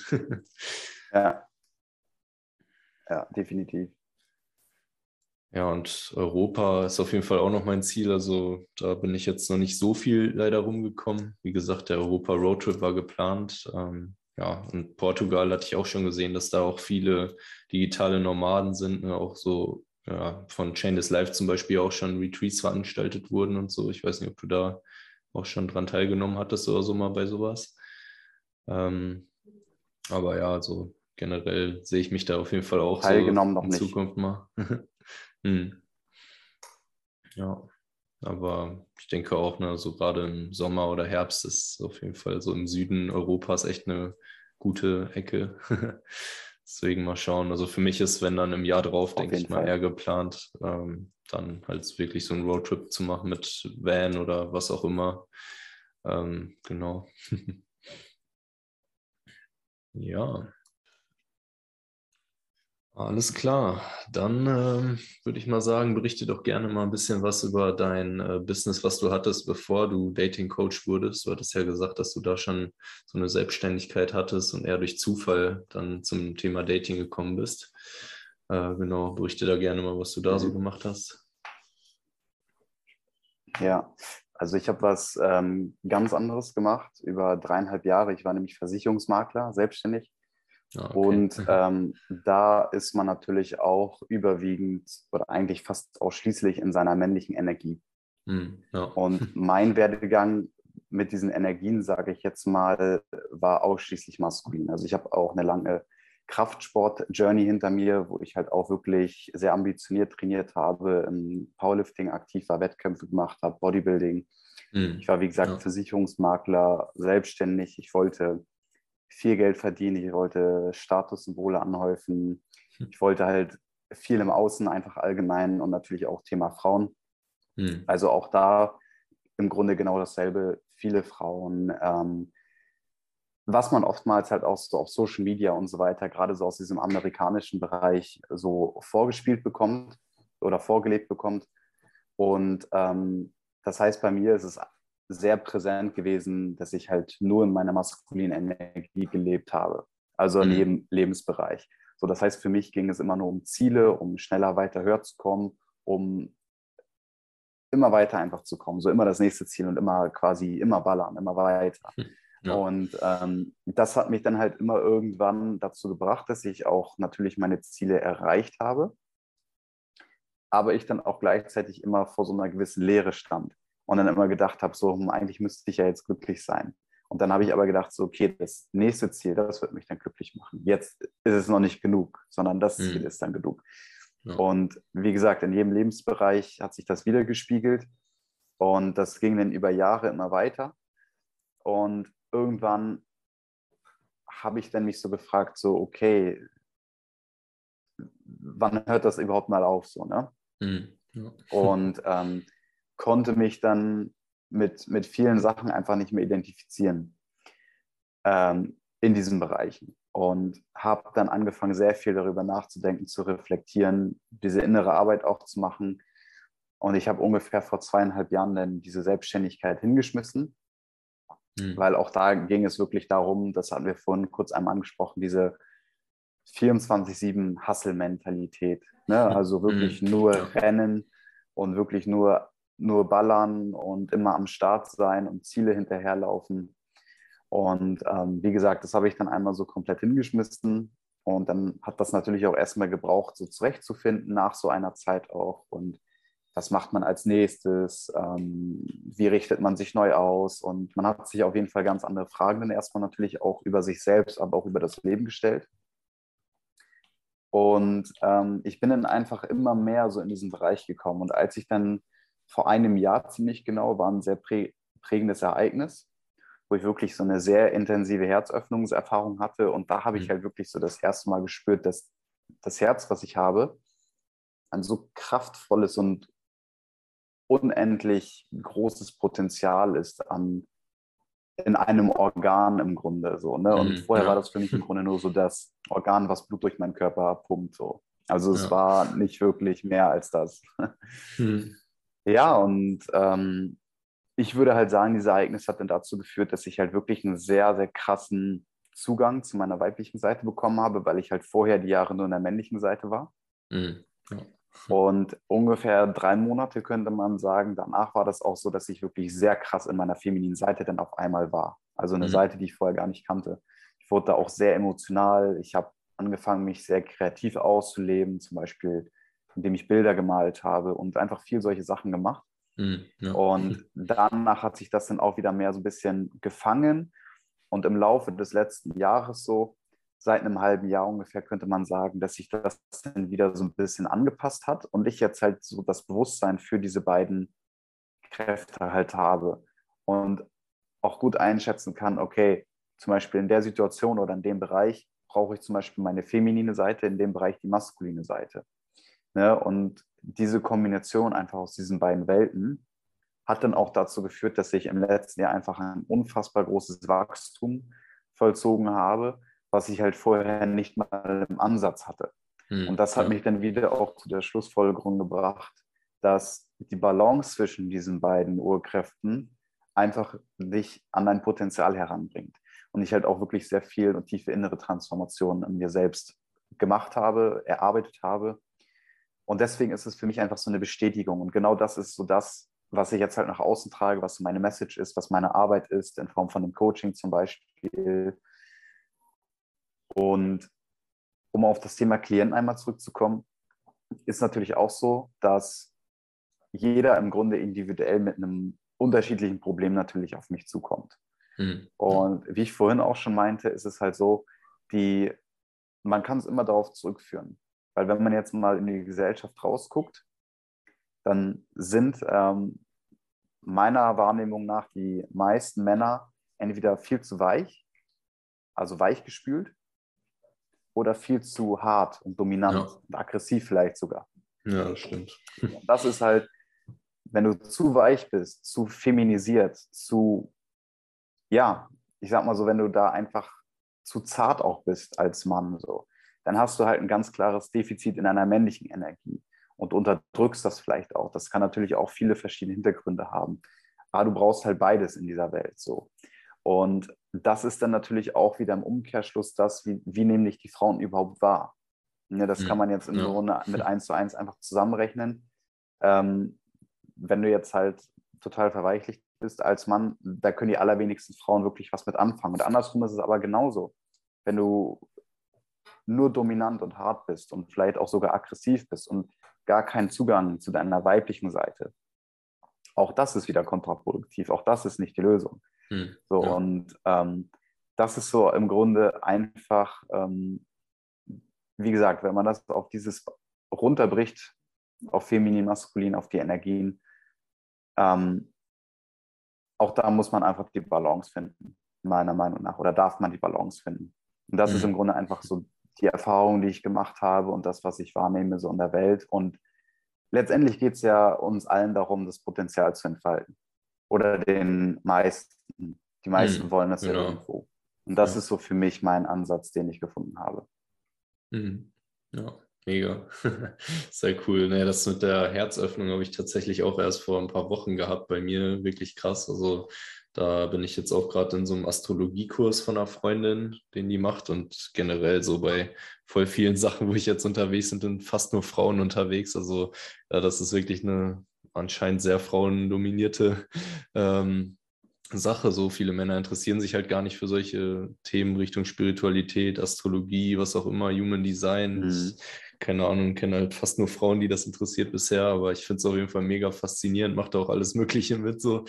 ja. [laughs] Ja, definitiv. Ja, und Europa ist auf jeden Fall auch noch mein Ziel. Also da bin ich jetzt noch nicht so viel leider rumgekommen. Wie gesagt, der Europa Roadtrip war geplant. Ähm, ja, und Portugal hatte ich auch schon gesehen, dass da auch viele digitale Nomaden sind, ne? auch so ja, von Chainless Life zum Beispiel auch schon Retreats veranstaltet wurden und so. Ich weiß nicht, ob du da auch schon dran teilgenommen hattest oder so mal bei sowas. Ähm, aber ja, also generell sehe ich mich da auf jeden Fall auch teilgenommen so in Zukunft mal. [laughs] hm. Ja, aber ich denke auch, ne, so gerade im Sommer oder Herbst ist auf jeden Fall so im Süden Europas echt eine gute Ecke. [laughs] Deswegen mal schauen. Also für mich ist, wenn dann im Jahr drauf, denke ich mal, eher geplant, ähm, dann halt wirklich so einen Roadtrip zu machen mit Van oder was auch immer. Ähm, genau. [laughs] ja. Alles klar. Dann ähm, würde ich mal sagen, berichte doch gerne mal ein bisschen was über dein äh, Business, was du hattest, bevor du Dating Coach wurdest. Du hattest ja gesagt, dass du da schon so eine Selbstständigkeit hattest und eher durch Zufall dann zum Thema Dating gekommen bist. Äh, genau, berichte da gerne mal, was du da so mhm. gemacht hast. Ja, also ich habe was ähm, ganz anderes gemacht über dreieinhalb Jahre. Ich war nämlich Versicherungsmakler, selbstständig Ah, okay. Und ähm, da ist man natürlich auch überwiegend oder eigentlich fast ausschließlich in seiner männlichen Energie. Hm, ja. Und [laughs] mein Werdegang mit diesen Energien, sage ich jetzt mal, war ausschließlich maskulin. Also ich habe auch eine lange Kraftsport-Journey hinter mir, wo ich halt auch wirklich sehr ambitioniert trainiert habe, im Powerlifting aktiv war, Wettkämpfe gemacht habe, Bodybuilding. Mhm. Ich war, wie gesagt, ja. Versicherungsmakler, selbstständig. Ich wollte viel Geld verdienen, ich wollte Statussymbole anhäufen, hm. ich wollte halt viel im Außen einfach allgemein und natürlich auch Thema Frauen. Hm. Also auch da im Grunde genau dasselbe, viele Frauen. Ähm, was man oftmals halt auch so auf Social Media und so weiter, gerade so aus diesem amerikanischen Bereich so vorgespielt bekommt oder vorgelebt bekommt. Und ähm, das heißt, bei mir ist es sehr präsent gewesen, dass ich halt nur in meiner maskulinen Energie gelebt habe, also in mhm. jedem Lebensbereich. So, das heißt, für mich ging es immer nur um Ziele, um schneller weiter höher zu kommen, um immer weiter einfach zu kommen, so immer das nächste Ziel und immer quasi immer ballern, immer weiter. Hm, ja. Und ähm, das hat mich dann halt immer irgendwann dazu gebracht, dass ich auch natürlich meine Ziele erreicht habe, aber ich dann auch gleichzeitig immer vor so einer gewissen Leere stand und dann immer gedacht habe, so, hm, eigentlich müsste ich ja jetzt glücklich sein. Und dann habe ich aber gedacht, so, okay, das nächste Ziel, das wird mich dann glücklich machen. Jetzt ist es noch nicht genug, sondern das mhm. Ziel ist dann genug. Ja. Und wie gesagt, in jedem Lebensbereich hat sich das wieder gespiegelt. Und das ging dann über Jahre immer weiter. Und irgendwann habe ich dann mich so gefragt, so, okay, wann hört das überhaupt mal auf, so, ne? Mhm. Ja. Und ähm, konnte mich dann mit, mit vielen Sachen einfach nicht mehr identifizieren ähm, in diesen Bereichen. Und habe dann angefangen, sehr viel darüber nachzudenken, zu reflektieren, diese innere Arbeit auch zu machen. Und ich habe ungefähr vor zweieinhalb Jahren dann diese Selbstständigkeit hingeschmissen, mhm. weil auch da ging es wirklich darum, das hatten wir vorhin kurz einmal angesprochen, diese 24-7 Hustle-Mentalität. Ne? [laughs] Also wirklich mhm. nur rennen und wirklich nur nur ballern und immer am Start sein und Ziele hinterherlaufen. Und ähm, wie gesagt, das habe ich dann einmal so komplett hingeschmissen. Und dann hat das natürlich auch erstmal gebraucht, so zurechtzufinden nach so einer Zeit auch. Und was macht man als nächstes, ähm, wie richtet man sich neu aus und man hat sich auf jeden Fall ganz andere Fragen dann erstmal natürlich auch über sich selbst, aber auch über das Leben gestellt. Und ähm, ich bin dann einfach immer mehr so in diesen Bereich gekommen. Und als ich dann vor einem Jahr ziemlich genau war, ein sehr prä prägendes Ereignis, wo ich wirklich so eine sehr intensive Herzöffnungserfahrung hatte. Und da habe ich mhm. halt wirklich so das erste Mal gespürt, dass das Herz, was ich habe, ein so kraftvolles und unendlich großes Potenzial ist an, in einem Organ im Grunde so. Ne? Und mhm, vorher ja. war das für mich im Grunde nur so das Organ, was Blut durch meinen Körper pumpt. So. Also es ja. war nicht wirklich mehr als das. Mhm. Ja, und ähm, ich würde halt sagen, dieses Ereignis hat dann dazu geführt, dass ich halt wirklich einen sehr, sehr krassen Zugang zu meiner weiblichen Seite bekommen habe, weil ich halt vorher die Jahre nur in der männlichen Seite war. Mhm. Ja. Und ungefähr drei Monate könnte man sagen, danach war das auch so, dass ich wirklich sehr krass in meiner femininen Seite dann auf einmal war. Also eine mhm. Seite, die ich vorher gar nicht kannte. Ich wurde da auch sehr emotional. Ich habe angefangen, mich sehr kreativ auszuleben, zum Beispiel indem ich Bilder gemalt habe und einfach viel solche Sachen gemacht. Mhm, ja. Und [laughs] danach hat sich das dann auch wieder mehr so ein bisschen gefangen. Und im Laufe des letzten Jahres so seit einem halben Jahr ungefähr könnte man sagen, dass sich das dann wieder so ein bisschen angepasst hat und ich jetzt halt so das Bewusstsein für diese beiden Kräfte halt habe und auch gut einschätzen kann, okay, zum Beispiel in der Situation oder in dem Bereich brauche ich zum Beispiel meine feminine Seite, in dem Bereich die maskuline Seite. Ne? Und diese Kombination einfach aus diesen beiden Welten hat dann auch dazu geführt, dass ich im letzten Jahr einfach ein unfassbar großes Wachstum vollzogen habe, was ich halt vorher nicht mal im Ansatz hatte. Hm, und das hat mich dann wieder auch zu der Schlussfolgerung gebracht, dass die Balance zwischen diesen beiden Urkräften einfach dich an dein Potenzial heranbringt. Und ich halt auch wirklich sehr viel und tiefe innere Transformationen in mir selbst gemacht habe, erarbeitet habe. Und deswegen ist es für mich einfach so eine Bestätigung. Und genau das ist so das, was ich jetzt halt nach außen trage, was meine Message ist, was meine Arbeit ist, in Form von dem Coaching zum Beispiel, und um auf das Thema Klienten einmal zurückzukommen, ist natürlich auch so, dass jeder im Grunde individuell mit einem unterschiedlichen Problem natürlich auf mich zukommt. Mhm. Und wie ich vorhin auch schon meinte, ist es halt so, die, man kann es immer darauf zurückführen. Weil wenn man jetzt mal in die Gesellschaft rausguckt, dann sind ähm, meiner Wahrnehmung nach die meisten Männer entweder viel zu weich, also weich gespült, oder viel zu hart und dominant ja. und aggressiv vielleicht sogar. Ja, das stimmt. Das ist halt, wenn du zu weich bist, zu feminisiert, zu, ja, ich sag mal so, wenn du da einfach zu zart auch bist als Mann, so, dann hast du halt ein ganz klares Defizit in einer männlichen Energie und unterdrückst das vielleicht auch. Das kann natürlich auch viele verschiedene Hintergründe haben. Aber du brauchst halt beides in dieser Welt so. Und das ist dann natürlich auch wieder im Umkehrschluss das, wie, wie nehmen dich die Frauen überhaupt wahr. Ja, das kann man jetzt im ja. Grunde [laughs] mit eins zu eins einfach zusammenrechnen. Ähm, wenn du jetzt halt total verweichlicht bist als Mann, da können die allerwenigsten Frauen wirklich was mit anfangen. Und andersrum ist es aber genauso. Wenn du nur dominant und hart bist und vielleicht auch sogar aggressiv bist und gar keinen Zugang zu deiner weiblichen Seite, auch das ist wieder kontraproduktiv. Auch das ist nicht die Lösung. Hm, so, ja. und ähm, das ist so im Grunde einfach, ähm, wie gesagt, wenn man das auf dieses runterbricht, auf feminin, maskulin, auf die Energien, ähm, auch da muss man einfach die Balance finden, meiner Meinung nach, oder darf man die Balance finden. Und das mhm. ist im Grunde einfach so die Erfahrung, die ich gemacht habe und das, was ich wahrnehme so in der Welt. Und letztendlich geht es ja uns allen darum, das Potenzial zu entfalten. Oder den meisten. Die meisten mhm, wollen das genau. ja irgendwo. Und das ja. ist so für mich mein Ansatz, den ich gefunden habe. Mhm. Ja, mega. [laughs] Sehr cool. Nee, das mit der Herzöffnung habe ich tatsächlich auch erst vor ein paar Wochen gehabt. Bei mir wirklich krass. Also da bin ich jetzt auch gerade in so einem Astrologiekurs von einer Freundin, den die macht und generell so bei voll vielen [laughs] Sachen, wo ich jetzt unterwegs bin, sind fast nur Frauen unterwegs. Also ja, das ist wirklich eine anscheinend sehr frauendominierte [laughs] ähm, Sache. So viele Männer interessieren sich halt gar nicht für solche Themen Richtung Spiritualität, Astrologie, was auch immer, Human Design. Mhm. keine Ahnung, kenne halt fast nur Frauen, die das interessiert bisher, aber ich finde es auf jeden Fall mega faszinierend, macht auch alles Mögliche mit so.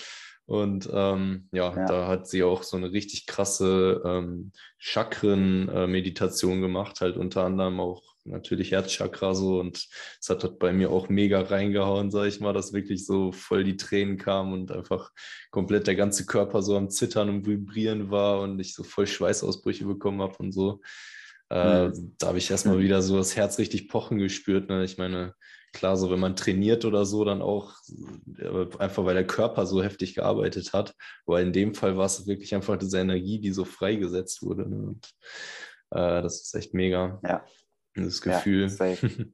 Und ähm, ja, ja, da hat sie auch so eine richtig krasse ähm, Chakren-Meditation gemacht, halt unter anderem auch natürlich Herzchakra so und es hat halt bei mir auch mega reingehauen, sage ich mal, dass wirklich so voll die Tränen kamen und einfach komplett der ganze Körper so am Zittern und Vibrieren war und ich so voll Schweißausbrüche bekommen habe und so. Äh, mhm. Da habe ich erstmal wieder so das Herz richtig pochen gespürt. Ne? Ich meine, klar, so wenn man trainiert oder so, dann auch einfach, weil der Körper so heftig gearbeitet hat. Aber in dem Fall war es wirklich einfach diese Energie, die so freigesetzt wurde. Ne? Und äh, das ist echt mega. Ja. Das Gefühl. Ja, [laughs]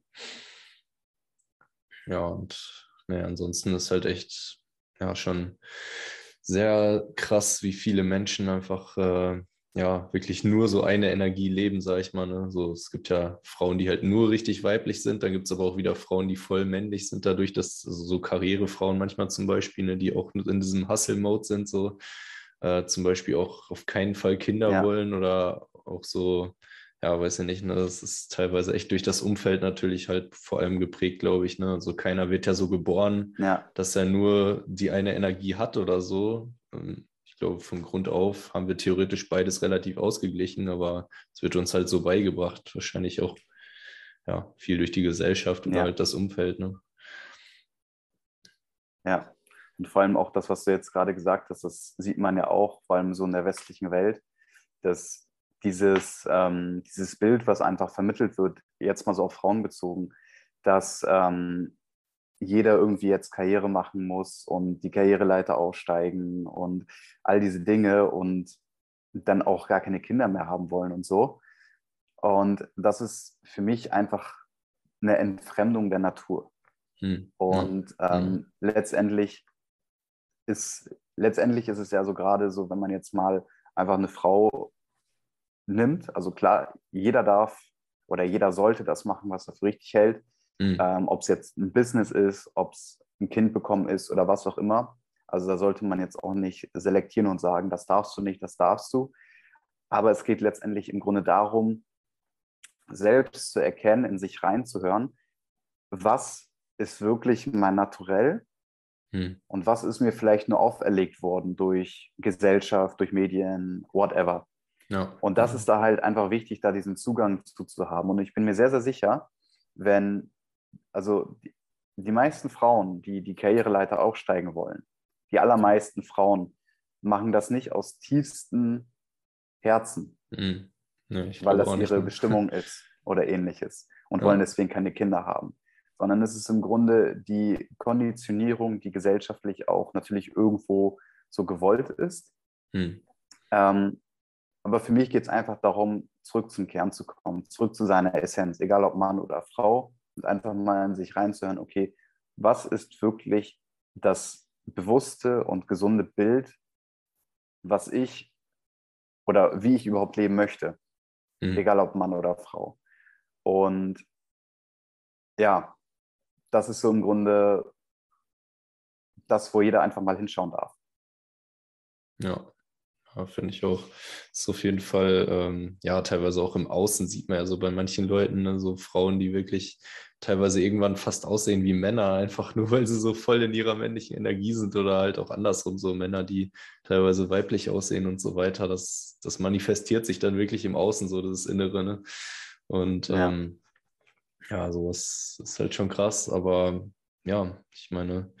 ja und naja, ansonsten ist halt echt ja schon sehr krass, wie viele Menschen einfach äh, ja, wirklich nur so eine Energie leben, sage ich mal. Ne? So, es gibt ja Frauen, die halt nur richtig weiblich sind, dann gibt es aber auch wieder Frauen, die voll männlich sind, dadurch, dass also so Karrierefrauen manchmal zum Beispiel, ne, die auch in diesem Hustle-Mode sind, so äh, zum Beispiel auch auf keinen Fall Kinder ja. wollen oder auch so, ja, weiß ich nicht, ne, das ist teilweise echt durch das Umfeld natürlich halt vor allem geprägt, glaube ich. Ne? Also keiner wird ja so geboren, ja. dass er nur die eine Energie hat oder so. Ähm, glaube, von Grund auf haben wir theoretisch beides relativ ausgeglichen, aber es wird uns halt so beigebracht. Wahrscheinlich auch ja, viel durch die Gesellschaft oder ja. halt das Umfeld. Ne? Ja, und vor allem auch das, was du jetzt gerade gesagt hast, das sieht man ja auch, vor allem so in der westlichen Welt, dass dieses, ähm, dieses Bild, was einfach vermittelt wird, jetzt mal so auf Frauen bezogen, dass ähm, jeder irgendwie jetzt Karriere machen muss und die Karriereleiter aufsteigen und all diese Dinge und dann auch gar keine Kinder mehr haben wollen und so. Und das ist für mich einfach eine Entfremdung der Natur. Hm. Und ähm, hm. letztendlich ist letztendlich ist es ja so gerade so, wenn man jetzt mal einfach eine Frau nimmt, also klar, jeder darf oder jeder sollte das machen, was er für richtig hält. Mhm. Ähm, ob es jetzt ein Business ist, ob es ein Kind bekommen ist oder was auch immer. Also da sollte man jetzt auch nicht selektieren und sagen, das darfst du nicht, das darfst du. Aber es geht letztendlich im Grunde darum, selbst zu erkennen, in sich reinzuhören, was ist wirklich mein Naturell hm. und was ist mir vielleicht nur auferlegt worden durch Gesellschaft, durch Medien, whatever. Ja. Und das ist da halt einfach wichtig, da diesen Zugang zu, zu haben. Und ich bin mir sehr, sehr sicher, wenn also die, die meisten Frauen, die die Karriereleiter aufsteigen wollen, die allermeisten Frauen machen das nicht aus tiefstem Herzen, mhm. nee, weil das ihre Bestimmung ist oder ähnliches und ja. wollen deswegen keine Kinder haben, sondern es ist im Grunde die Konditionierung, die gesellschaftlich auch natürlich irgendwo so gewollt ist. Mhm. Ähm, aber für mich geht es einfach darum, zurück zum Kern zu kommen, zurück zu seiner Essenz, egal ob Mann oder Frau, und einfach mal in sich reinzuhören, okay, was ist wirklich das bewusste und gesunde Bild, was ich oder wie ich überhaupt leben möchte, mhm. egal ob Mann oder Frau. Und ja, das ist so im Grunde das, wo jeder einfach mal hinschauen darf. Ja, ja, finde ich auch. Ist auf jeden Fall, ähm, ja, teilweise auch im Außen sieht man ja so bei manchen Leuten, ne, so Frauen, die wirklich teilweise irgendwann fast aussehen wie Männer, einfach nur weil sie so voll in ihrer männlichen Energie sind oder halt auch andersrum, so Männer, die teilweise weiblich aussehen und so weiter. Das, das manifestiert sich dann wirklich im Außen, so das Innere. Ne? Und ja. Ähm, ja, sowas ist halt schon krass, aber ja, ich meine,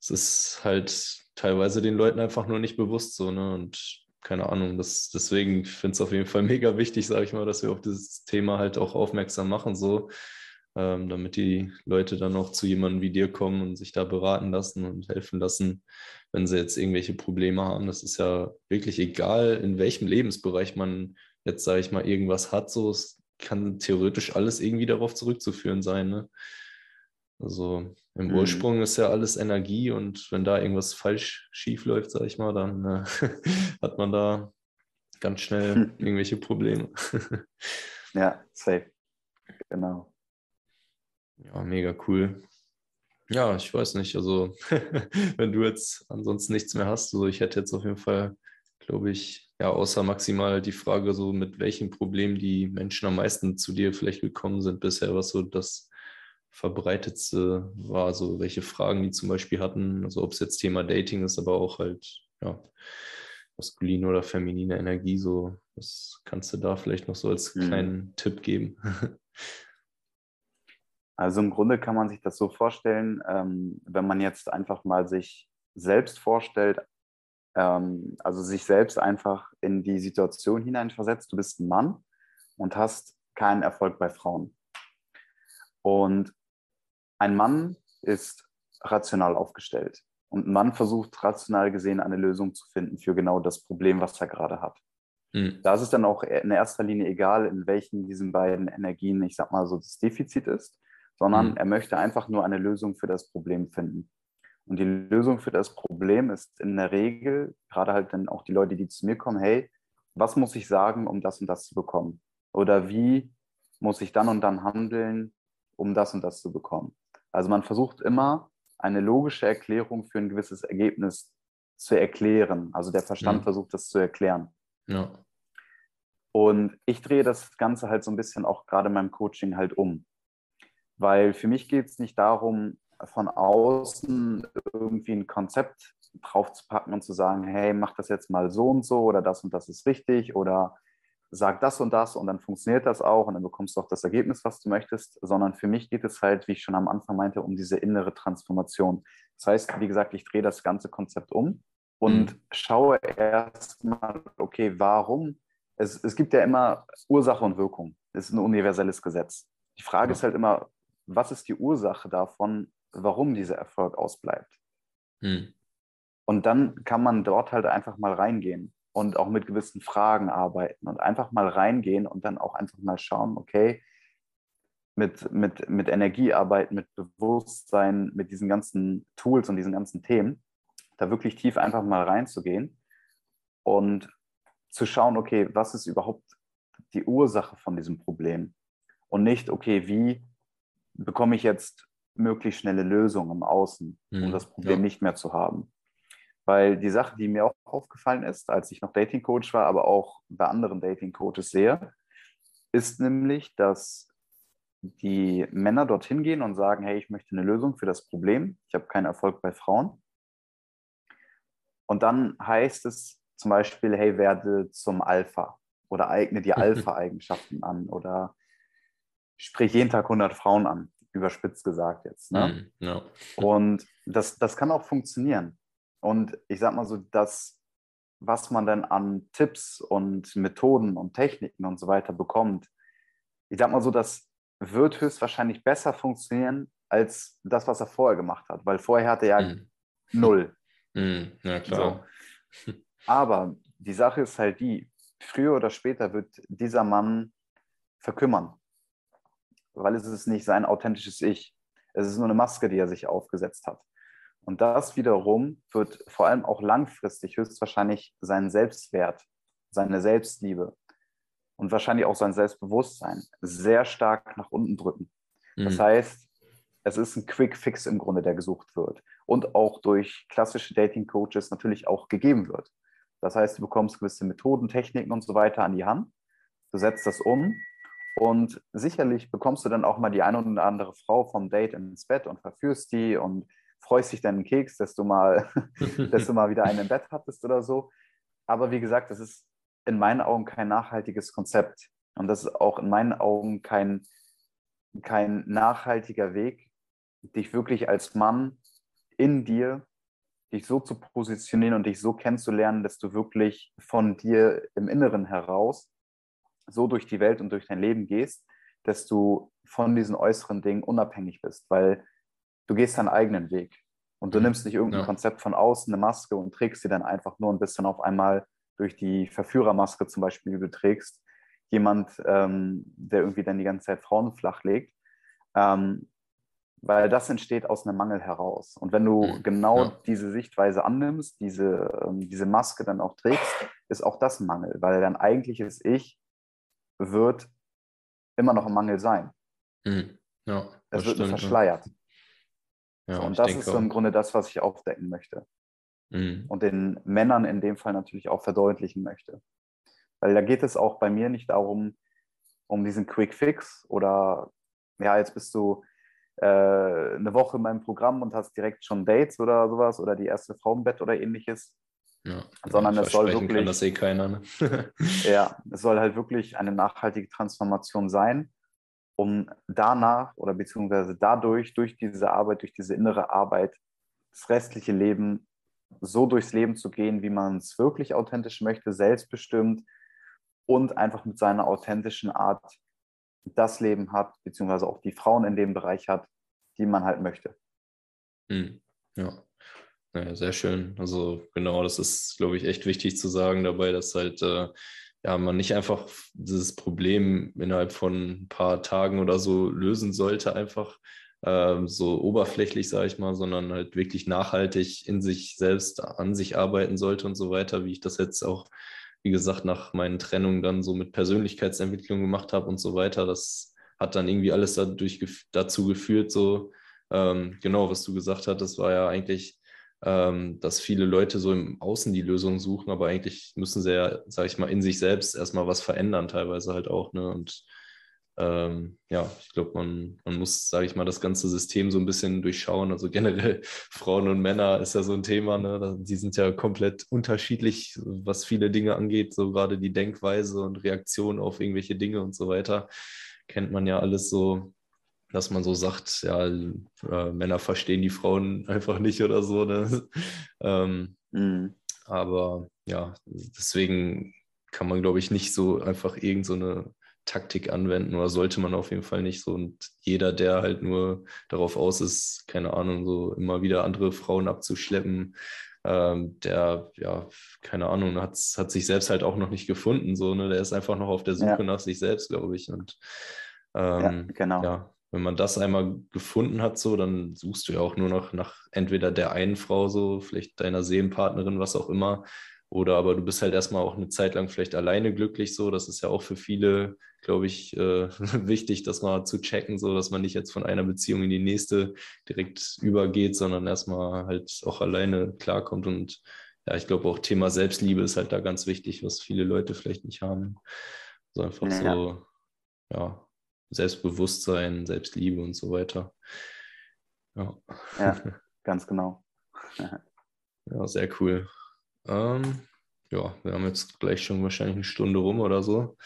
es ist halt teilweise den Leuten einfach nur nicht bewusst so, ne? Und keine Ahnung, das, deswegen finde ich es auf jeden Fall mega wichtig, sage ich mal, dass wir auf dieses Thema halt auch aufmerksam machen, so, ähm, damit die Leute dann auch zu jemandem wie dir kommen und sich da beraten lassen und helfen lassen, wenn sie jetzt irgendwelche Probleme haben. Das ist ja wirklich egal, in welchem Lebensbereich man jetzt, sage ich mal, irgendwas hat, so, es kann theoretisch alles irgendwie darauf zurückzuführen sein, ne? Also im mhm. Ursprung ist ja alles Energie und wenn da irgendwas falsch schief läuft, sage ich mal, dann äh, [laughs] hat man da ganz schnell [laughs] irgendwelche Probleme. ja, safe. Genau. Ja, mega cool. Ja, ich weiß nicht, also [laughs] wenn du jetzt ansonsten nichts mehr hast, also ich hätte jetzt auf jeden Fall, glaube ich, ja, außer maximal die Frage, so mit welchem Problem die Menschen am meisten zu dir vielleicht gekommen sind bisher, was so das verbreitetste war, so welche Fragen die zum Beispiel hatten, also ob es jetzt Thema Dating ist, aber auch halt, ja, maskuline oder feminine Energie, so, was kannst du da vielleicht noch so als mhm. kleinen Tipp geben? [laughs] Also im Grunde kann man sich das so vorstellen, ähm, wenn man jetzt einfach mal sich selbst vorstellt, ähm, also sich selbst einfach in die Situation hineinversetzt, du bist ein Mann und hast keinen Erfolg bei Frauen. Und ein Mann ist rational aufgestellt und ein Mann versucht rational gesehen eine Lösung zu finden für genau das Problem, was er gerade hat. Mhm. Da ist es dann auch in erster Linie egal, in welchen diesen beiden Energien, ich sag mal so, das Defizit ist, sondern mhm. er möchte einfach nur eine Lösung für das Problem finden. Und die Lösung für das Problem ist in der Regel, gerade halt dann auch die Leute, die zu mir kommen, hey, was muss ich sagen, um das und das zu bekommen? Oder wie muss ich dann und dann handeln, um das und das zu bekommen? Also man versucht immer, eine logische Erklärung für ein gewisses Ergebnis zu erklären. Also der Verstand mhm. versucht das zu erklären. Ja. Und ich drehe das Ganze halt so ein bisschen auch gerade in meinem Coaching halt um. Weil für mich geht es nicht darum, von außen irgendwie ein Konzept draufzupacken und zu sagen, hey, mach das jetzt mal so und so oder das und das ist richtig oder sag das und das und dann funktioniert das auch und dann bekommst du auch das Ergebnis, was du möchtest, sondern für mich geht es halt, wie ich schon am Anfang meinte, um diese innere Transformation. Das heißt, wie gesagt, ich drehe das ganze Konzept um und mhm. schaue erstmal, okay, warum? Es, es gibt ja immer Ursache und Wirkung. Das ist ein universelles Gesetz. Die Frage ja. ist halt immer, was ist die Ursache davon, warum dieser Erfolg ausbleibt? Mhm. Und dann kann man dort halt einfach mal reingehen und auch mit gewissen Fragen arbeiten und einfach mal reingehen und dann auch einfach mal schauen, okay, mit, mit, mit Energie arbeiten, mit Bewusstsein, mit diesen ganzen Tools und diesen ganzen Themen, da wirklich tief einfach mal reinzugehen und zu schauen, okay, was ist überhaupt die Ursache von diesem Problem? Und nicht, okay, wie bekomme ich jetzt möglichst schnelle Lösungen im Außen, um mhm, das Problem ja. nicht mehr zu haben? Weil die Sache, die mir auch aufgefallen ist, als ich noch Dating Coach war, aber auch bei anderen Dating Coaches sehe, ist nämlich, dass die Männer dorthin gehen und sagen, hey, ich möchte eine Lösung für das Problem. Ich habe keinen Erfolg bei Frauen. Und dann heißt es zum Beispiel, hey, werde zum Alpha oder eigne die [laughs] Alpha-Eigenschaften an oder sprich jeden Tag 100 Frauen an, überspitzt gesagt jetzt. Ne? Mm, ja. Und das, das kann auch funktionieren. Und ich sag mal so, das, was man dann an Tipps und Methoden und Techniken und so weiter bekommt, ich sag mal so, das wird höchstwahrscheinlich besser funktionieren als das, was er vorher gemacht hat, weil vorher hatte er ja mm. null. [laughs] Mm, ja, klar. So. Aber die Sache ist halt die, früher oder später wird dieser Mann verkümmern, weil es ist nicht sein authentisches Ich. Es ist nur eine Maske, die er sich aufgesetzt hat. Und das wiederum wird vor allem auch langfristig höchstwahrscheinlich seinen Selbstwert, seine Selbstliebe und wahrscheinlich auch sein Selbstbewusstsein sehr stark nach unten drücken. Mhm. Das heißt, es ist ein Quick Fix im Grunde, der gesucht wird und auch durch klassische Dating Coaches natürlich auch gegeben wird. Das heißt, du bekommst gewisse Methoden, Techniken und so weiter an die Hand, du setzt das um und sicherlich bekommst du dann auch mal die eine oder andere Frau vom Date ins Bett und verführst die und freust dich dann einen Keks, dass du mal, [laughs] dass du mal wieder einen im Bett hattest oder so. Aber wie gesagt, das ist in meinen Augen kein nachhaltiges Konzept. Und das ist auch in meinen Augen kein, kein nachhaltiger Weg, dich wirklich als Mann in dir, dich so zu positionieren und dich so kennenzulernen, dass du wirklich von dir im Inneren heraus so durch die Welt und durch dein Leben gehst, dass du von diesen äußeren Dingen unabhängig bist. Weil du gehst deinen eigenen Weg. Und du mhm. nimmst nicht irgendein ja. Konzept von außen, eine Maske und trägst sie dann einfach nur und bist dann auf einmal durch die Verführermaske zum Beispiel, die du trägst, jemand, ähm, der irgendwie dann die ganze Zeit Frauen flachlegt. Ähm, weil das entsteht aus einem Mangel heraus. Und wenn du mhm. genau ja. diese Sichtweise annimmst, diese, ähm, diese Maske dann auch trägst, ist auch das ein Mangel, weil dein eigentliches Ich wird immer noch ein Mangel sein. Mhm. Ja, es wird stimmt, verschleiert. Ja, und das ist so im Grunde das, was ich aufdecken möchte. mhm. und den Männern in dem Fall natürlich auch verdeutlichen möchte. Weil da geht es auch bei mir nicht darum, um diesen Quick Fix oder ja, jetzt bist du äh, eine Woche in meinem Programm und hast direkt schon Dates oder sowas oder die erste Frau im Bett oder ähnliches. Ja, sondern es soll wirklich. Kann das eh keiner. Ne? ja, [laughs] es soll halt wirklich eine nachhaltige Transformation sein, um danach oder beziehungsweise dadurch, durch diese Arbeit, durch diese innere Arbeit, das restliche Leben so durchs Leben zu gehen, wie man es wirklich authentisch möchte, selbstbestimmt und einfach mit seiner authentischen Art das Leben hat, beziehungsweise auch die Frauen in dem Bereich hat, die man halt möchte. Hm. Ja. ja. sehr schön. Also genau, das ist, glaube ich, echt wichtig zu sagen dabei, dass halt äh, ja, man nicht einfach dieses Problem innerhalb von ein paar Tagen oder so lösen sollte, einfach äh, so oberflächlich, sage ich mal, sondern halt wirklich nachhaltig in sich selbst, an sich arbeiten sollte und so weiter, wie ich das jetzt auch wie gesagt, nach meinen Trennungen dann so mit Persönlichkeitsentwicklung gemacht habe und so weiter. Das hat dann irgendwie alles dadurch, dazu geführt, so ähm, genau, was du gesagt hast, das war ja eigentlich, dass viele Leute so im Außen die Lösung suchen, aber eigentlich müssen sie ja, sage ich mal, in sich selbst erstmal was verändern, teilweise halt auch. Ne? Und ähm, ja, ich glaube, man, man muss, sage ich mal, das ganze System so ein bisschen durchschauen. Also generell [laughs] Frauen und Männer ist ja so ein Thema. Ne? Die sind ja komplett unterschiedlich, was viele Dinge angeht. So gerade die Denkweise und Reaktion auf irgendwelche Dinge und so weiter. Kennt man ja alles so, dass man so sagt, ja, äh, Männer verstehen die Frauen einfach nicht oder so. Ne? [laughs] ähm, mhm. Aber ja, deswegen kann man, glaube ich, nicht so einfach irgendeine so Taktik anwenden oder sollte man auf jeden Fall nicht so. Und jeder, der halt nur darauf aus ist, keine Ahnung, so immer wieder andere Frauen abzuschleppen, ähm, der, ja, keine Ahnung, hat, hat sich selbst halt auch noch nicht gefunden. So, ne? Der ist einfach noch auf der Suche ja. nach sich selbst, glaube ich. Und ähm, ja, genau. ja, wenn man das einmal gefunden hat, so, dann suchst du ja auch nur noch nach entweder der einen Frau, so, vielleicht deiner Seelenpartnerin, was auch immer, oder aber du bist halt erstmal auch eine Zeit lang vielleicht alleine glücklich so. Das ist ja auch für viele, glaube ich, äh, [laughs] wichtig, das mal zu checken, so dass man nicht jetzt von einer Beziehung in die nächste direkt übergeht, sondern erstmal halt auch alleine klarkommt. Und ja, ich glaube auch Thema Selbstliebe ist halt da ganz wichtig, was viele Leute vielleicht nicht haben. So einfach ja. so, ja, Selbstbewusstsein, Selbstliebe und so weiter. Ja, ja [laughs] ganz genau. ja, sehr cool. Ähm, ja, wir haben jetzt gleich schon wahrscheinlich eine Stunde rum oder so.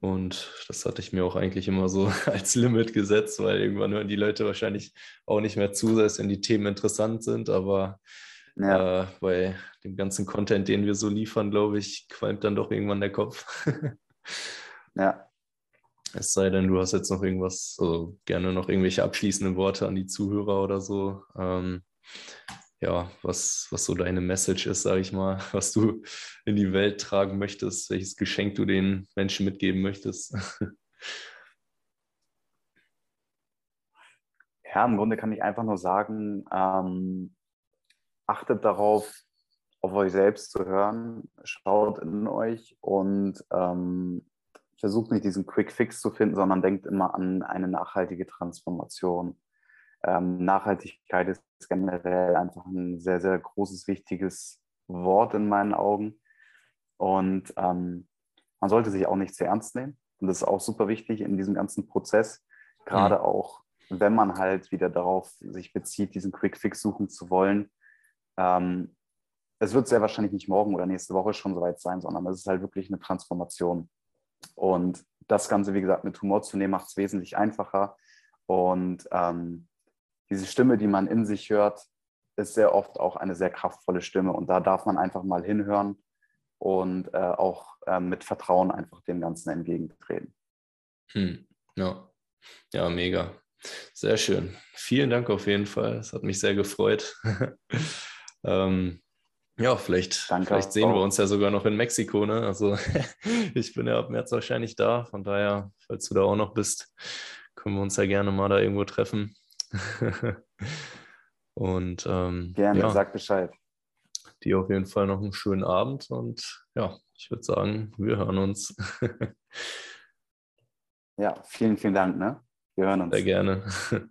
Und das hatte ich mir auch eigentlich immer so [laughs] als Limit gesetzt, weil irgendwann hören die Leute wahrscheinlich auch nicht mehr zu, selbst wenn die Themen interessant sind. Aber ja. äh, bei dem ganzen Content, den wir so liefern, glaube ich, qualmt dann doch irgendwann der Kopf. [laughs] ja. Es sei denn, du hast jetzt noch irgendwas, also gerne noch irgendwelche abschließenden Worte an die Zuhörer oder so. Ähm, ja, was, was so deine Message ist, sage ich mal, [laughs] was du in die Welt tragen möchtest, welches Geschenk du den Menschen mitgeben möchtest. [laughs] Ja, im Grunde kann ich einfach nur sagen, ähm, achtet darauf, auf euch selbst zu hören, schaut in euch und ähm, versucht nicht diesen Quick Fix zu finden, sondern denkt immer an eine nachhaltige Transformation. Ähm, Nachhaltigkeit ist generell einfach ein sehr, sehr großes, wichtiges Wort in meinen Augen. Und ähm, man sollte sich auch nicht zu ernst nehmen. Und das ist auch super wichtig in diesem ganzen Prozess, gerade mhm. auch, wenn man halt wieder darauf sich bezieht, diesen Quick Fix suchen zu wollen. Ähm, es wird sehr wahrscheinlich nicht morgen oder nächste Woche schon soweit sein, sondern es ist halt wirklich eine Transformation. Und das Ganze, wie gesagt, mit Humor zu nehmen, macht es wesentlich einfacher. Und ähm, diese Stimme, die man in sich hört, ist sehr oft auch eine sehr kraftvolle Stimme. Und da darf man einfach mal hinhören und äh, auch äh, mit Vertrauen einfach dem Ganzen entgegentreten. Hm. Ja. ja, mega. Sehr schön. Vielen Dank auf jeden Fall. Es hat mich sehr gefreut. [laughs] ähm, ja, vielleicht, vielleicht sehen wir uns ja sogar noch in Mexiko. Ne? Also [laughs] ich bin ja ab März wahrscheinlich da. Von daher, falls du da auch noch bist, können wir uns ja gerne mal da irgendwo treffen. [laughs] und ähm, gerne, ja, sag Bescheid. Dir auf jeden Fall noch einen schönen Abend und ja, ich würde sagen, wir hören uns. [laughs] ja, vielen, vielen Dank. Ne? Wir hören uns. Sehr gerne.